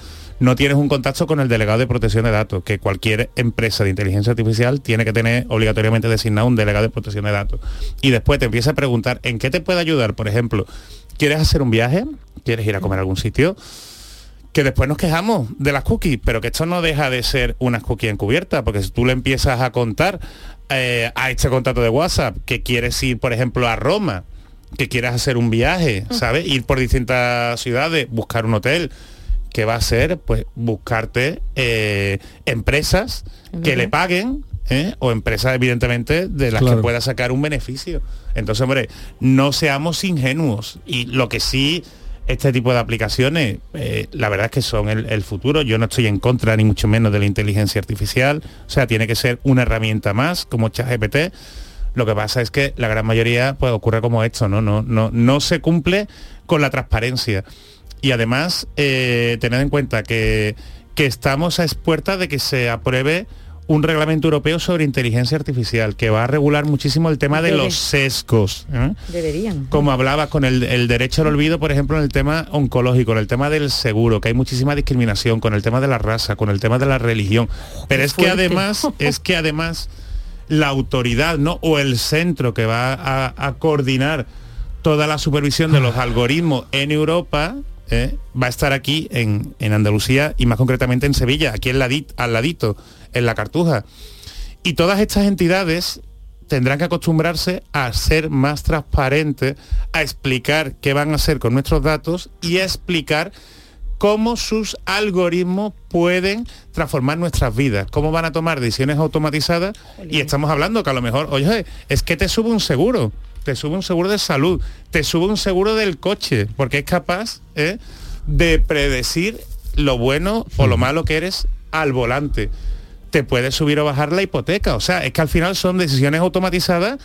No tienes un contacto con el delegado de protección de datos, que cualquier empresa de inteligencia artificial tiene que tener obligatoriamente designado un delegado de protección de datos. Y después te empieza a preguntar en qué te puede ayudar, por ejemplo, ¿quieres hacer un viaje? ¿Quieres ir a comer a algún sitio? que después nos quejamos de las cookies, pero que esto no deja de ser unas cookies encubiertas, porque si tú le empiezas a contar eh, a este contacto de WhatsApp que quieres ir, por ejemplo, a Roma, que quieres hacer un viaje, ¿sabes? Ir por distintas ciudades, buscar un hotel, ¿qué va a hacer? Pues buscarte eh, empresas que le paguen ¿eh? o empresas evidentemente de las Claro. que pueda sacar un beneficio. Entonces, hombre, no seamos ingenuos. Y lo que sí, este tipo de aplicaciones, eh, la verdad es que son el, el futuro. Yo no estoy en contra ni mucho menos de la inteligencia artificial. O sea, tiene que ser una herramienta más como ChatGPT. Lo que pasa es que la gran mayoría pues ocurre como esto, ¿no? No, no, no se cumple con la transparencia. Y además, eh, tened en cuenta que, que estamos a expuertas de que se apruebe un reglamento europeo sobre inteligencia artificial que va a regular muchísimo el tema de Debe. los sesgos. ¿eh? Deberían. Como hablabas con el, el derecho al olvido, por ejemplo, en el tema oncológico, en el tema del seguro, que hay muchísima discriminación, con el tema de la raza, con el tema de la religión. Pero es que además, es que además la autoridad, ¿no? O el centro que va a, a coordinar toda la supervisión de los algoritmos en Europa. ¿Eh? va a estar aquí en, en Andalucía y más concretamente en Sevilla, aquí al, ladit- al ladito, en la Cartuja. Y todas estas entidades tendrán que acostumbrarse a ser más transparentes, a explicar qué van a hacer con nuestros datos y a explicar cómo sus algoritmos pueden transformar nuestras vidas, cómo van a tomar decisiones automatizadas y estamos hablando que a lo mejor, oye, es que te sube un seguro, te sube un seguro de salud, te sube un seguro del coche, porque es capaz ¿eh? de predecir lo bueno o lo malo que eres al volante. Te puede subir o bajar la hipoteca. O sea, es que al final son decisiones automatizadas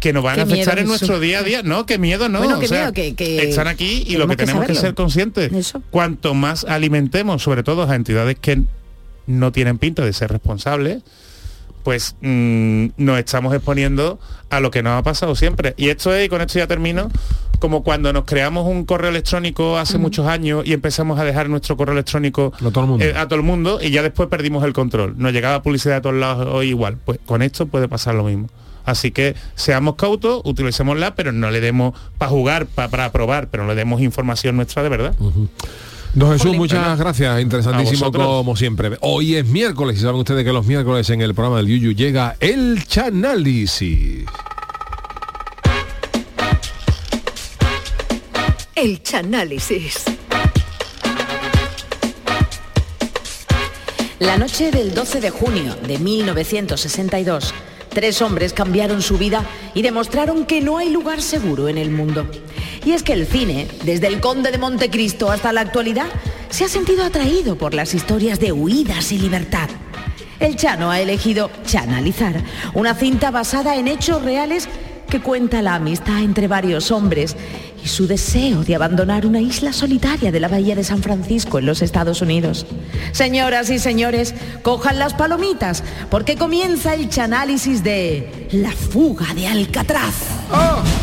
que nos van Qué a afectar en nuestro día a día. No, qué miedo, no. Bueno, o qué sea, miedo, que- que están aquí y lo tenemos que tenemos que, ser conscientes. Cuanto más alimentemos, sobre todo a entidades que no tienen pinta de ser responsables, pues mm, nos estamos exponiendo a lo que nos ha pasado siempre. Y esto es, y con esto ya termino, como cuando nos creamos un correo electrónico hace muchos años y empezamos a dejar nuestro correo electrónico A todo el mundo. eh, a todo el mundo y ya después perdimos el control. Nos llegaba publicidad a todos lados hoy igual. Pues con esto puede pasar lo mismo. Así que seamos cautos, utilicémosla, pero no le demos para jugar, pa- para probar, pero no le demos información nuestra de verdad. Don Jesús, muchas gracias, interesantísimo como siempre. Hoy es miércoles y saben ustedes que los miércoles en el programa del Yuyu llega el Chanálisis. El Chanálisis. La noche del 12 de junio de 1962, tres hombres cambiaron su vida y demostraron que no hay lugar seguro en el mundo. Y es que el cine, desde el Conde de Montecristo hasta la actualidad, se ha sentido atraído por las historias de huidas y libertad. El Chano ha elegido Chanalizar, una cinta basada en hechos reales que cuenta la amistad entre varios hombres y su deseo de abandonar una isla solitaria de la bahía de San Francisco en los Estados Unidos. Señoras y señores, cojan las palomitas porque comienza el chanálisis de La fuga de Alcatraz. fíjate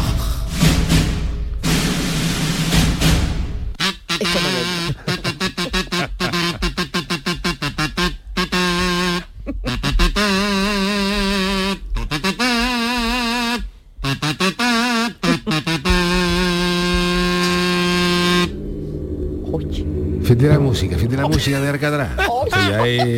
música, fíjate la música de.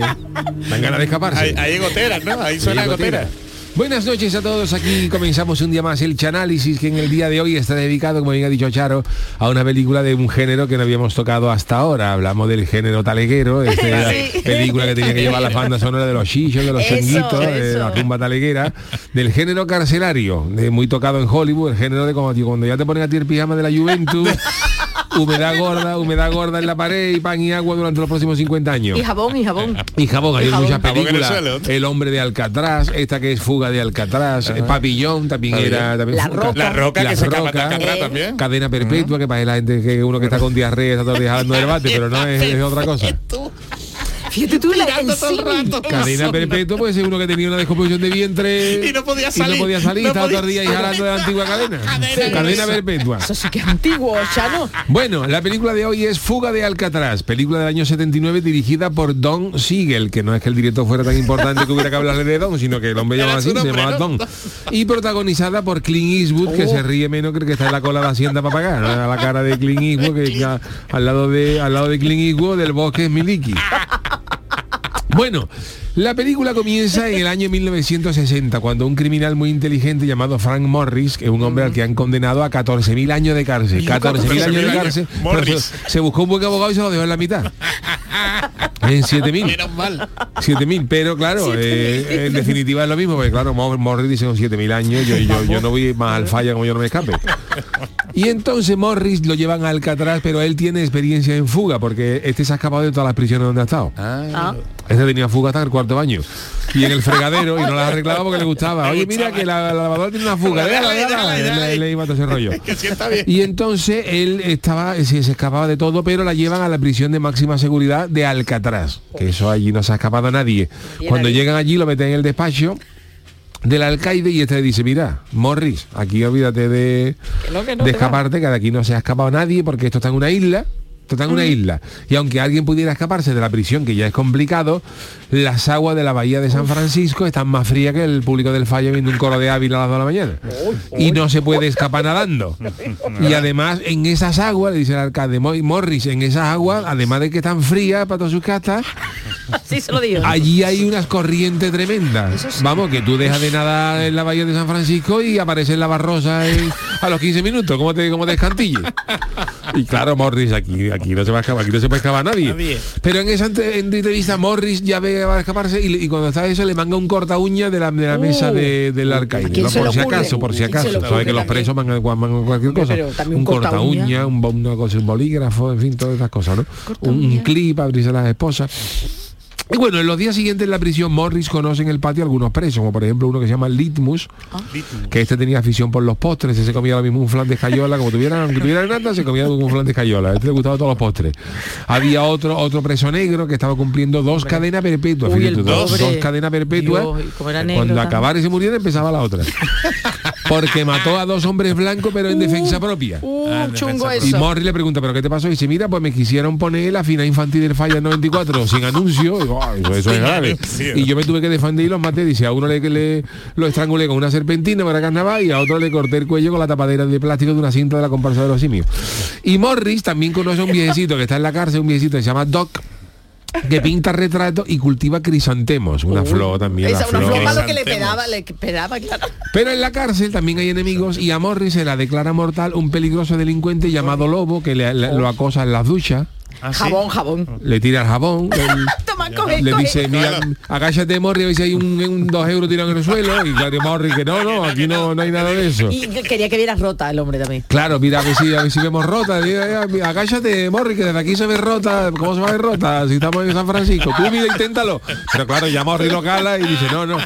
Dan ganas de escaparse. Hay goteras, ¿no? Ahí suena gotera. gotera. Buenas noches a todos, aquí comenzamos un día más el Chanálisis que en el día de hoy está dedicado, como bien ha dicho Charo, a una película de un género que no habíamos tocado hasta ahora. Hablamos del género taleguero, esta Sí. película que tenía que llevar la banda sonora de los chichos, de los Eso, changuitos, de eso. la rumba taleguera, del género carcelario, de muy tocado en Hollywood, el género de como tío, cuando ya te ponen a ti el pijama de la Juventus, humedad gorda, humedad gorda en la pared y pan y agua durante los próximos 50 años. Y jabón, y jabón. Y jabón, hay Y jabón. muchas el películas. El hombre de Alcatraz, esta que es Fuga de Alcatraz, eh, Papillón también era también La Fuga. Roca. La roca La que se acaba de Roca. Alcatraz Eh. también. Cadena perpetua, que para la gente que uno que está con diarrea está todo el día hablando de debate, pero no es, es otra cosa. Fíjate tú la el todo el rato. Cadena perpetua puede ser uno que tenía una descomposición de vientre Y no podía y salir. no podía salir, No estaba todo el día ahí hablando de la antigua cadena. Cadena, perpetua. Eso sí que es antiguo, Chano. Bueno, la película de hoy es Fuga de Alcatraz, película del año 79 dirigida por Don Siegel, que no es que el director fuera tan importante que hubiera que hablarle de Don, sino que el hombre llamaba así, se llamaba. Don. Y protagonizada por Clint Eastwood, que se ríe menos que el que está en la cola de Hacienda para pagar. ¿no? A la cara de Clint Eastwood, que al lado de, al lado de Clint Eastwood del bosque es Miliki. Bueno, la película comienza en el año 1960, cuando un criminal muy inteligente llamado Frank Morris, que es un hombre al que han condenado a 14.000 años de cárcel, 14.000 años de cárcel, Morris. se, buscó un buen abogado y se lo dejó en la mitad. En 7.000. Menos mal. 7.000, pero claro, eh, en definitiva es lo mismo, porque claro, Mor- Morris dice son 7.000 años, yo, yo, yo no voy más al falla como yo no me escape. Y entonces Morris lo llevan a Alcatraz, pero él tiene experiencia en fuga, porque este se ha escapado de todas las prisiones donde ha estado. Ah. Este tenía fuga hasta el cuarto baño. Y en el fregadero, y no la arreglaba porque le gustaba. Oye, mira que la, la lavadora tiene una fuga. Déjala, déjala. le- iba todo ese rollo. Que sienta bien. Y entonces él estaba, se, se escapaba de todo, pero la llevan a la prisión de máxima seguridad de Alcatraz. Que eso allí no se ha escapado nadie. Cuando llegan allí lo meten en el despacho del alcaide y este le dice, mira, Morris, aquí olvídate de, no, que no, de escaparte, que de aquí no se ha escapado nadie porque esto está en una isla. Esto está en una isla. Y aunque alguien pudiera escaparse de la prisión, que ya es complicado, las aguas de la bahía de San Francisco están más frías que el público del fallo viendo un coro de Ávila a las 2 de la mañana. Y no se puede escapar nadando. Y además en esas aguas, le dice el alcalde Mo- Morris, en esas aguas, además de que están frías para todas sus castas, Sí, se lo digo. allí hay unas corrientes tremendas. Vamos, que tú dejas de nadar en la bahía de San Francisco y aparece en la barrosa en- a los 15 minutos, como te, como te escantille. Y claro, Morris, aquí, aquí no se va a escapar, aquí no se puede escapar nadie. Nadie. Pero en esa entrevista Morris ya ve que va a escaparse y, cuando está eso le manga un corta uña de la, de la mesa de- del alcaide. Uh. ¿a quién ¿no? Por si acaso, por si ¿A quién se le acaso. Sabe que los presos mangan, mangan cualquier cosa. Un corta uña. un, una cosa, un bolígrafo, en fin, todas esas cosas, ¿no? Un, clip abrirse las esposas. Y bueno, en los días siguientes en la prisión, Morris conoce en el patio algunos presos, como por ejemplo uno que se llama Litmus, que este tenía afición por los postres, ese se comía lo mismo un flan de escayola, como tuviera, aunque tuviera nada, se comía un flan de escayola, a este le gustaban todos los postres. Había otro otro preso negro que estaba cumpliendo dos cadenas perpetuas, Uy, fíjate dos, cadenas perpetuas. Dios, negro Cuando también. acabara y se muriera empezaba la otra. Porque mató a dos hombres blancos pero en defensa propia. Uh, Ah, chungo defensa Y eso. Morris le pregunta, ¿pero qué te pasó? Y dice, mira, pues me quisieron poner la final infantil del Falla 94 sin anuncio. "Ah, eso, eso es Sin grave. anuncio. Y yo me tuve que defender y los maté. Dice, a uno le, le lo estrangulé con una serpentina para carnaval y a otro le corté el cuello con la tapadera de plástico de una cinta de la comparsa de los simios. Y Morris también conoce a un viejecito que está en la cárcel, un viejecito que se llama Doc que pinta retratos y cultiva crisantemos, una flor también. Esa una flor. flor lo que le pedaba, le pedaba, claro. Pero en la cárcel también hay enemigos y a Morris se la declara mortal un peligroso delincuente llamado Lobo que le, le- lo acosa en las duchas, Ah, ¿sí? Jabón, jabón. le tira el jabón, le, Toma, coge, le coge. dice, mira, agáchate Morris a ver si hay un, un dos euros tirado en el suelo y claro, Morris que no, no, aquí no, no hay nada de eso. Y que- quería que vieras rota el hombre también. Claro, mira, a ver si, a ver si vemos rota. Agáchate, Morris, que desde aquí se ve rota. ¿Cómo se va a ver rota? Si estamos en San Francisco. Tú mira, inténtalo. Pero claro, ya Morris lo cala y dice, no, no.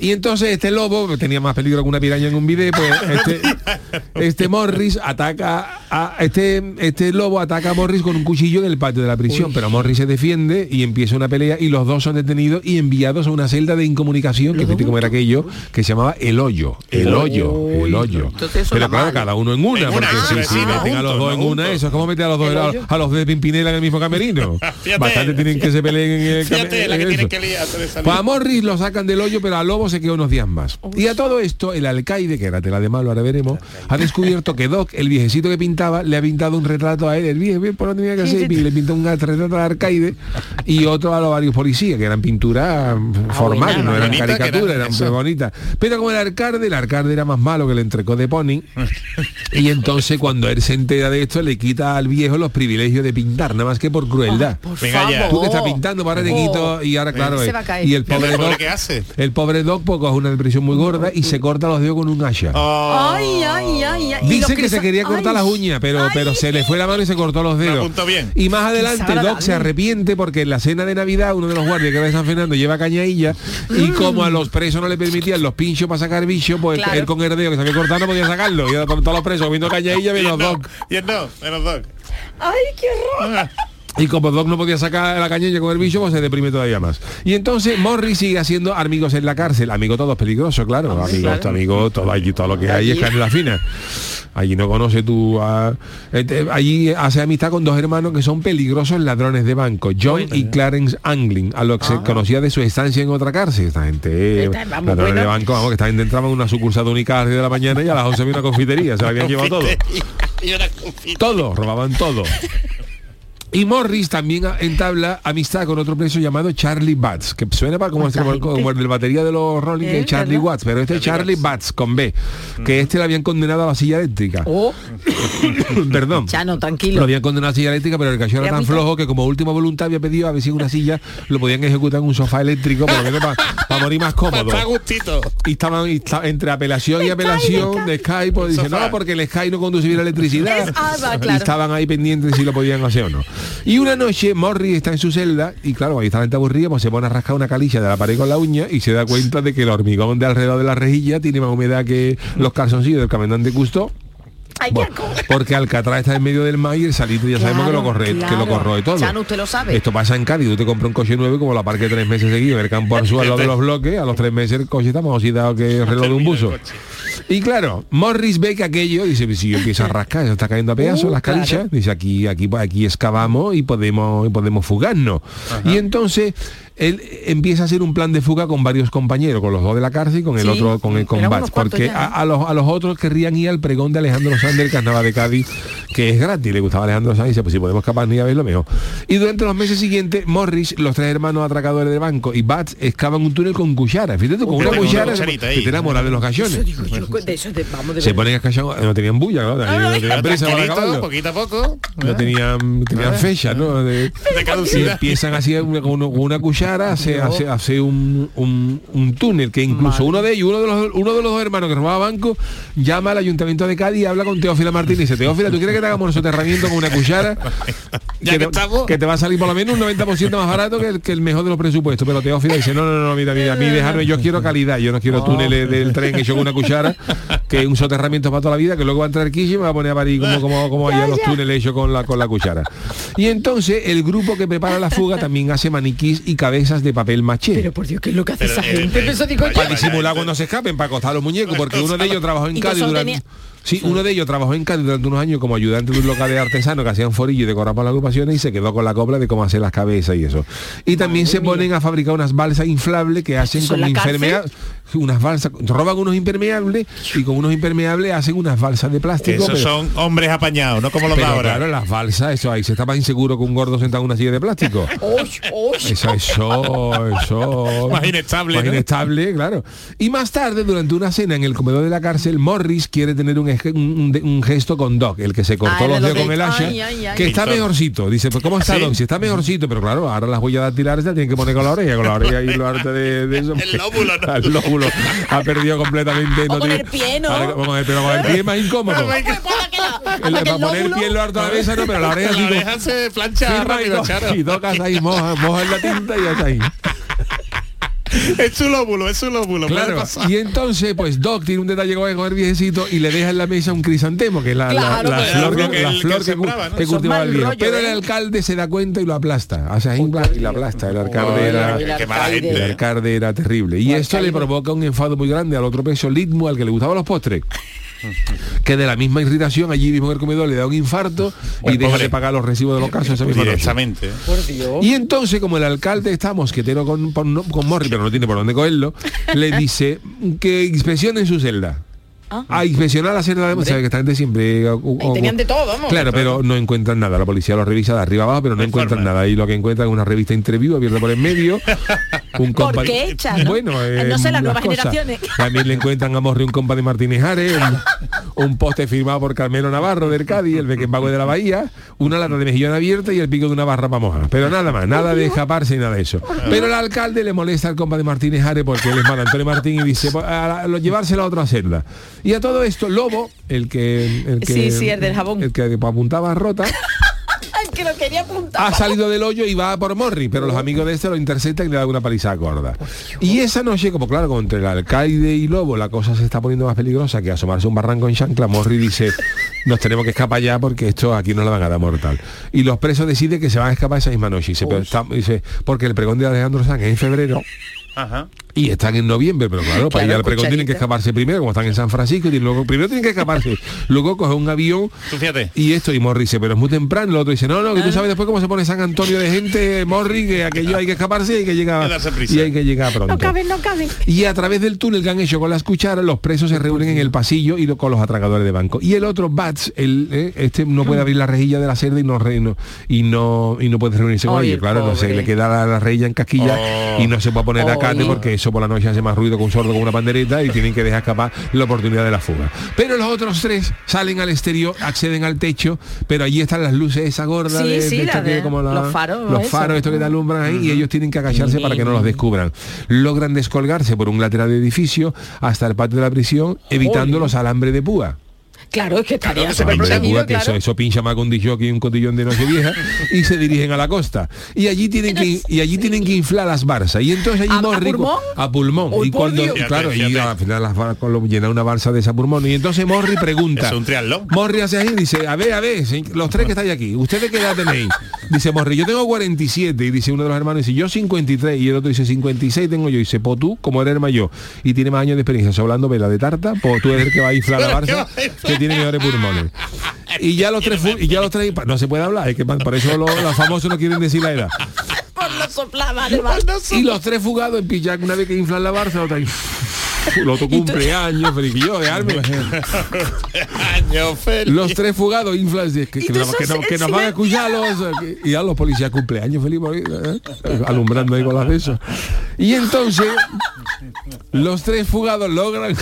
Y entonces este lobo, tenía más peligro que una piraña en un video, pues este, este Morris ataca a este, este lobo ataca a Morris con un cuchillo en el patio de la prisión, pero Morris se defiende y empieza una pelea y los dos son detenidos y enviados a una celda de incomunicación, que fíjate cómo era aquello, que se llamaba El Hoyo. El Hoyo, el hoyo. Pero claro, cada uno en una, En una, porque ah, si, meten a los dos en una, juntos. eso es como meter a los dos a, los de Pimpinela en el mismo camerino. Bastante tienen que se peleen en el que que salir. Pues a Morris lo sacan del hoyo, pero a Lobo se quedó unos días más. Y a todo esto, el alcaide, que era tela de malo, ahora veremos, ha descubierto que Doc, el viejecito que pintaba, le ha pintado un retrato a él, el viejo, por lo tenía que hacer, y le pintó un retrato al alcaide y otro a los varios policías, que eran pinturas formales, no eran caricaturas, eran muy bonitas. Pero como el alcalde, el alcalde era más malo que el entrecó de Pony, y entonces cuando él se entera de esto, le quita al viejo los privilegios de pintar, nada más que por crueldad. Venga ya. Tú que estás pintando, para te quito, y ahora claro, Se va a caer. y el ¿Y el pobre Doc, hace? el pobre Doc pues, coge una depresión muy gorda y se corta los dedos con un hacha. Oh, Ay, ay, ay, ay. Y Dice los que se quería cortar Ay. las uñas, pero, pero se le fue la mano y se cortó los Lo dedos. bien. Y más adelante Doc se arrepiente porque en la cena de Navidad uno de los guardias que va de San Fernando lleva cañailla y como a los presos no le permitían los pinchos para sacar bicho, pues Claro. él con el dedo que se había cortado no podía sacarlo. Y ahora todos los presos viendo cañailla y menos Doc. y no, menos Doc. Ay, qué horror. Y como Doc no podía sacar la cañilla con el bicho, pues se deprime todavía más. Y entonces Morris sigue haciendo amigos en la cárcel. Amigo todo es peligroso, claro. Amigo, tu amigo, todo allí, todo lo que hay es canela fina. Allí no conoce tú a... este, allí hace amistad con dos hermanos que son peligrosos ladrones de banco, John y Clarence Angling, a los que se conocía de su estancia en otra cárcel. Esta gente, vamos, ladrones de banco, vamos, que esta gente entraba en una sucursal de Única a las 10 de la mañana y a las 11 había una confitería, se la habían llevado todo. Todo, robaban todo. Y Morris también a- entabla amistad con otro preso llamado Charlie Batts, que suena para como, como, el- como el del batería de los Rolling, que Eh, es Charlie ¿verdad? Watts, pero este es Charlie Batts con B, que este le habían condenado a la silla eléctrica. Oh, Perdón. Chano, Lo tranquilo. habían condenado a la silla eléctrica, pero el cachorro era tan flojo que como última voluntad había pedido a ver si una silla lo podían ejecutar en un sofá eléctrico, lo menos para morir más cómodo. Está a gustito. Y estaban entre apelación y apelación de Sky, pues dice, Sofá. no, porque el Sky no conduce bien la electricidad. Y estaban ahí pendientes si lo podían hacer o no. Y una noche Morris está en su celda y claro, ahí está la gente aburrida, pues se pone a rascar una calilla de la pared con la uña y se da cuenta de que el hormigón de alrededor de la rejilla tiene más humedad que los calzoncillos del comandante Bueno, asco. porque Alcatraz está en medio del mar y el salitre ya sabemos que lo Claro, corre, que lo claro. corroe todo. Chano, usted lo sabe. Esto pasa en Cádiz, tú te compras un coche nuevo y como la parque tres meses seguidos en el campo al lado de los bloques, a los tres meses el coche está más oxidado que el reloj de un buzo. Y claro, Morris ve que aquello, dice, "Pues si yo empiezo a rascar, se está cayendo a pedazos Uh, las claro. calillas, dice, aquí, aquí, aquí excavamos y podemos, y podemos fugarnos. Y entonces él empieza a hacer un plan de fuga con varios compañeros, con los dos de la cárcel y con el Sí, otro, con el cuantos porque ya, a, ¿eh? a los, a los otros querrían ir al pregón de Alejandro Sanz del Carnaval de Cádiz, que es gratis, le gustaba Alejandro Sanz y dice, pues si podemos escapar ni a verlo mejor. Y durante los meses siguientes, Morris, los tres hermanos atracadores del banco y Bats excavan un túnel con cuchara. Fíjate tú, con una cuchara que te enamora de los gallones. Digo yo, de eso de, vamos de Se ponen a escachar, no tenían bulla, ¿no? No tenían prisa para poquito a poco. No tenían, tenían fecha, ¿no? De, De y empiezan así una- con una, con una cuchara, hace, hace, hace un, un, un túnel que incluso uno de ellos, uno de los uno de los dos hermanos que robaba banco, llama al ayuntamiento de Cádiz y habla con Teófila Martínez y dice, Teófila, ¿tú quieres que te hagamos un soterramiento con una cuchara? Ya que, que te, estamos. que te va a salir por lo menos un 90% más barato que el, que el mejor de los presupuestos. Pero Teófila dice, no, no, no, mira, mira, a mí dejarme, yo quiero calidad, yo no quiero túneles del tren hecho con una cuchara, que un soterramiento para toda la vida, que luego va a entrar Kishi y me va a poner a parir como, como, como allá los túneles hechos con la, con la cuchara. Y entonces el grupo que prepara la fuga también hace maniquís y cabezas de papel maché. Pero por Dios, ¿qué es lo que hace Pero, esa eh, gente? eh, Eso digo yo. para disimular cuando se escapen, para acostar a los muñecos, porque uno de ellos trabajó en Y Cádiz que son durante... Sí, uno de ellos trabajó en Cádiz durante unos años como ayudante de un local de artesanos que hacían forillo y decoraban las agrupaciones y se quedó con la copla de cómo hacer las cabezas y eso. Y también se ponen a fabricar unas balsas inflables que hacen ¿Eso en como la cárcel? impermeables. Unas balsas, roban unos impermeables y con unos impermeables hacen unas balsas de plástico. esos pero- son hombres apañados, no como los de ahora. claro, las balsas, eso ahí se está más inseguro que un gordo sentado en una silla de plástico. Eso, eso, eso. Más inestable, Más ¿no? inestable, claro. Y más tarde, durante una cena en el comedor de la cárcel, Morris quiere tener un, un- un gesto con Doc, el que se cortó Ah, el los de los dedos con el hacha, que está Pintor. mejorcito. Dice, pues ¿cómo está ¿Sí? Doc? Si está mejorcito, pero claro, ahora las huellas dactilares se las tienen que poner con la oreja, con la oreja y lo arte de, de eso. El lóbulo, ¿no? El lóbulo ha perdido completamente. O con tiene- el pie, ¿no? Ahora, Vamos a ver, pero con el pie es más incómodo. El- para el poner el pie en lo harto de la mesa, no, pero la oreja La oreja se plancha rápido, y tocas ahí, moja, moja en la tinta y hasta ahí. Es su lóbulo, es su lóbulo. Claro, y entonces pues Doc tiene un detalle con el- viejecito y le deja en la mesa un crisantemo, que es la, la- Claro, la pues, flor, que, que la él- flor que que, sembraba, ¿no? que Eso es cultivaba el viejo. Pero el ¿eh? alcalde se da cuenta y lo aplasta. Hace ahí, bla, y lo aplasta. El alcalde era... Alcalde. El alcalde era terrible. Y El esto le provoca un enfado muy grande al otro preso, Litmo, al que le gustaban los postres. que de la misma irritación allí mismo en el comedor le da un infarto y deja pobre. de pagar los recibos de los casos esa misma noche. Y entonces, como el alcalde está mosquetero con, con, con Morri, pero no tiene por dónde cogerlo, le dice que inspeccionen su celda. A inspeccionar la celda de sabe que esta gente siempre o- o- Ahí tenían de todo, vamos. Claro, pero no encuentran nada. La policía lo revisa de arriba abajo, pero no encuentran nada. Y lo que encuentran es una revista interview abierta por en medio. Un ¿Por compa- qué echan, no? Bueno, Eh, eh, no sé, las las nuevas cosas. generaciones. También le encuentran a Morri un compa de Martínez Ares, un, poste firmado por Carmelo Navarro del Cádiz, el Beckenbauer de la Bahía, una lata de mejillón abierta y el pico de una barra para mojar. Pero nada más, nada de escaparse y nada de eso. Pero el alcalde le molesta al compa de Martínez Ares porque él es mal Antonio Martín y dice, "Pues, a, a- lo- llevárselo a otra celda. Y a todo esto, Lobo, el que... El que Sí, sí, el del jabón. El que apuntaba a rota. Que lo quería apuntar. ha salido del hoyo y va por Morri, pero los amigos de este lo interceptan y le dan una paliza gorda. Y esa noche, como claro, como entre el alcaide y Lobo la cosa se está poniendo más peligrosa que asomarse un barranco en chancla, Morri dice, nos tenemos que escapar ya porque esto aquí nos la van a dar mortal. Y los presos deciden que se van a escapar esa misma noche. Y pero está- dice, porque el pregón de Alejandro Sanz es en febrero. Ajá. Y están en noviembre, pero claro, para ir al pregón tienen que escaparse primero, como están en San Francisco, y luego primero tienen que escaparse, luego coger un avión y esto, y Morri dice, pero es muy temprano, el otro dice, no, no, que tú sabes después cómo se pone San Antonio de gente, Morri, que aquello hay que escaparse y hay que llegar, y hay que llegar pronto. No caben, no caben. Y a través del túnel que han hecho con las cucharas, los presos se reúnen en el pasillo y lo- con los atracadores de banco. Y el otro, Eh, este no puede abrir la rejilla de la celda y no, re- no- y no y no puede reunirse con ellos. Claro, no se le queda la, la rejilla en casquilla Oh. y no se puede poner a cate porque eso por la noche hace más ruido que un sordo con una pandereta y tienen que dejar escapar la oportunidad de la fuga. Pero los otros tres salen al exterior, acceden al techo, pero allí están las luces esa gorda Sí, de, sí, de la esto que de- como la- los faros, los faros esto que te alumbran ahí y ellos tienen que agacharse para que no los descubran. Logran descolgarse por un lateral de edificio hasta el patio de la prisión, evitando los alambres de púa. Claro, es que estaría que eso, claro. eso pincha más con y un cotillón de noche vieja y se dirigen a la costa. Y allí tienen que y allí tienen que inflar las barzas. Y entonces allí ¿A- pulmón? a pulmón. Y cuando Dios. claro, Fíjate, y al final las bar- con lo- llena una balsa de esa pulmón. Y entonces Morri pregunta. Es un triatlón. Morri hace así y dice, a ver, a ver, los tres que estáis aquí, ¿ustedes qué edad tenéis? Dice Morri, yo tengo 47 y dice uno de los hermanos, dice, yo 53 y el otro dice, 56 tengo yo. Y dice, pues tú, como eres el mayor y tiene más años de experiencia hablando vela de tarta, pues tú eres el que va a inflar la barza que tiene mejores pulmones. Y ya los tres, y ya los tres, no se puede hablar, es que por eso los, los famosos no quieren decir la edad. Por vale, vale. Y los tres fugados en pillar una vez que inflan la barza, otra el otro cumpleaños, feliz y yo, dejarme. Los tres fugados inflan, que, que, nos- que nos- que nos van a escuchar los, que- y a los policías cumpleaños feliz ¿eh? alumbrando ahí con las de eso. Y entonces los tres fugados logran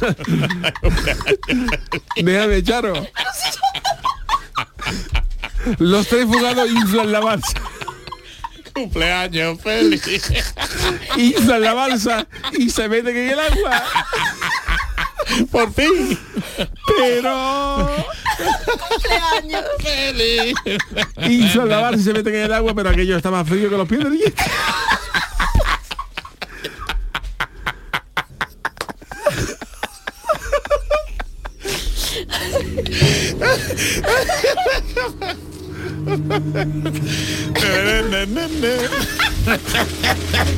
déjame Charo los tres fugados inflan la balsa Cumpleaños feliz. inflan la balsa y se meten en el agua Por fin. pero Cumpleaños. Feliz. inflan la balsa y se meten en el agua pero aquello está más frío que los pies del.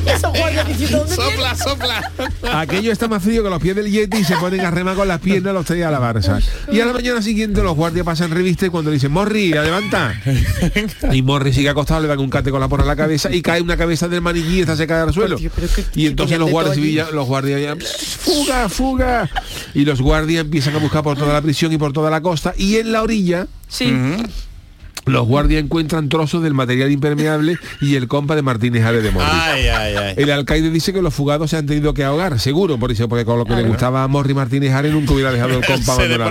Esos guardias diciendo, ¿dónde sopla, sopla. Aquello está más frío que los pies del Yeti y se ponen a remar con las piernas los tres a la barza. Y a la mañana siguiente los guardias pasan revista y cuando le dicen, Morri, levanta. Y Morri sigue acostado, le dan un cate con la porra a la cabeza y cae una cabeza del maniquí y esta se cae al suelo. Dios, Y entonces los guardias los guardias ya, fuga, fuga. Y los guardias empiezan a buscar por toda la prisión y por toda la costa. Y en la orilla Sí. Los guardias encuentran trozos del material impermeable y el compa de Martínez Ares de Morri. Ay, ay, ay. El alcaide dice que los fugados se han tenido que ahogar, seguro, por eso, porque con lo que le gustaba a Morri Martínez Ares nunca hubiera dejado el compa abandonado.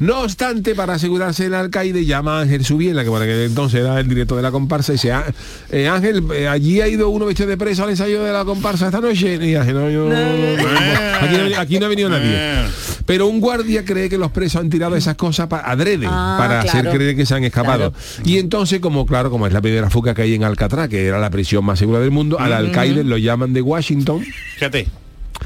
No obstante, para asegurarse el alcaide llama a Ángel Subiela, que por aquel entonces era el director de la comparsa, y dice, "Ah, eh, Ángel, eh, allí ha ido uno vestido de preso al ensayo de la comparsa esta noche. Y Ángel, no, yo- aquí, no, ha venido- aquí no ha venido nadie. Eh. Pero un guardia cree que los presos han tirado esas cosas para adrede, Ah, para hacer creer que se han escapado. Y entonces, como claro, como es la primera fuga que hay en Alcatraz, que era la prisión más segura del mundo, al alcaide lo llaman de Washington Fíjate.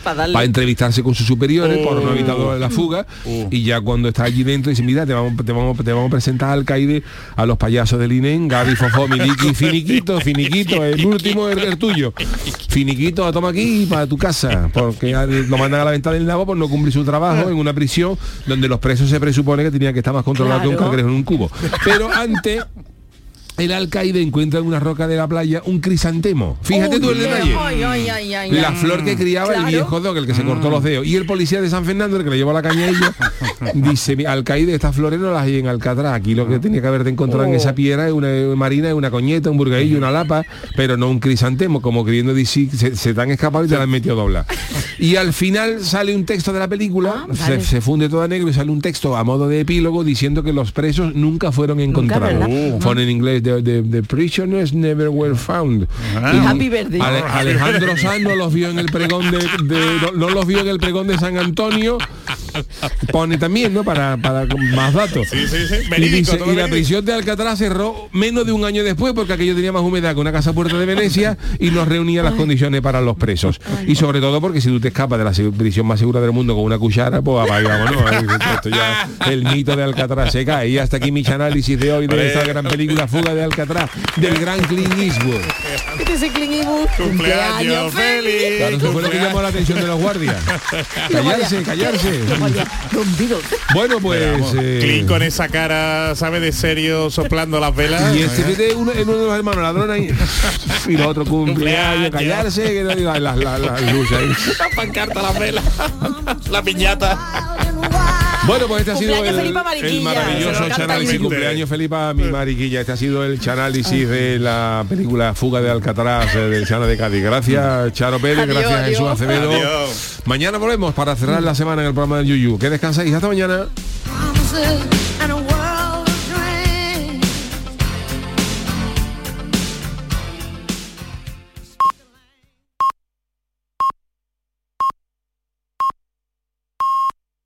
Para para entrevistarse con sus superiores por no evitado la fuga Uh. y ya cuando está allí dentro dice mira te vamos, te vamos, te vamos a presentar al alcaide a los payasos del INEN Gaby Fofó Miliki Finiquito Finiquito el último es el tuyo Finiquito toma aquí para tu casa porque lo mandan a la venta del lago por no cumplir su trabajo en una prisión donde los presos se presupone que tenían que estar más controlados que un Claro. cangrejo en un cubo pero antes el alcaide encuentra en una roca de la playa un crisantemo fíjate tú el detalle la flor que criaba el viejo Doc, el que se cortó los dedos. Y el policía de San Fernando, el que le llevó la caña a ella, dice, "Mi- Alcaide, estas flores no las hay en Alcatraz. Aquí lo que tenía que haberte encontrado en Oh. esa piedra es una marina, es una coñeta, un burgaillo, una lapa, pero no un crisantemo, como queriendo decir, se, se te han escapado y te la han metido dobla. Y al final sale un texto de la película, Ah, vale. se, se funde toda negro y sale un texto a modo de epílogo diciendo que los presos nunca fueron encontrados. Uh. Pone en inglés, the, the- the prisoners never were found. Ah. Y Happy birthday. Ale- Alejandro Sanz no los vio en el pregón de, de- no, no los vio en el pregón de San Antonio pone también no para, para más datos Sí, sí, sí. y, dice, la prisión de Alcatraz cerró menos de un año después porque aquello tenía más humedad que una casa puerta de Venecia y no reunía las condiciones para los presos y sobre todo porque si tú te escapas de la prisión más segura del mundo con una cuchara pues apaga, vámonos ¿eh? Esto ya, el mito de Alcatraz se cae y hasta aquí mi análisis de hoy de esta gran película Fuga de Alcatraz del gran Clint Eastwood Este es el Clint Eastwood. Cumpleaños feliz. Claro, eso fue lo que llamó la atención de los guardias. callarse, callarse. Don. Bueno, pues... Eh, Clint con esa cara, ¿sabe? De serio, soplando las velas. y este vete uno, en uno de los hermanos ladrones ahí, y los otros cumpleaños, callarse, que no diga las la, la, luces ahí. La pancarta, las velas. la piñata. Bueno, pues este ha sido el, el maravilloso chanálisis. Cumpleaños feliz para mi mariquilla. Este ha sido el chanálisis de la película Fuga de Alcatraz eh, del Chano de Cádiz. Gracias, Charo Pérez. Adiós, gracias, adiós. Jesús Acevedo. Adiós. Mañana volvemos para cerrar la semana en el programa del Yuyu. Que descanséis. Hasta mañana.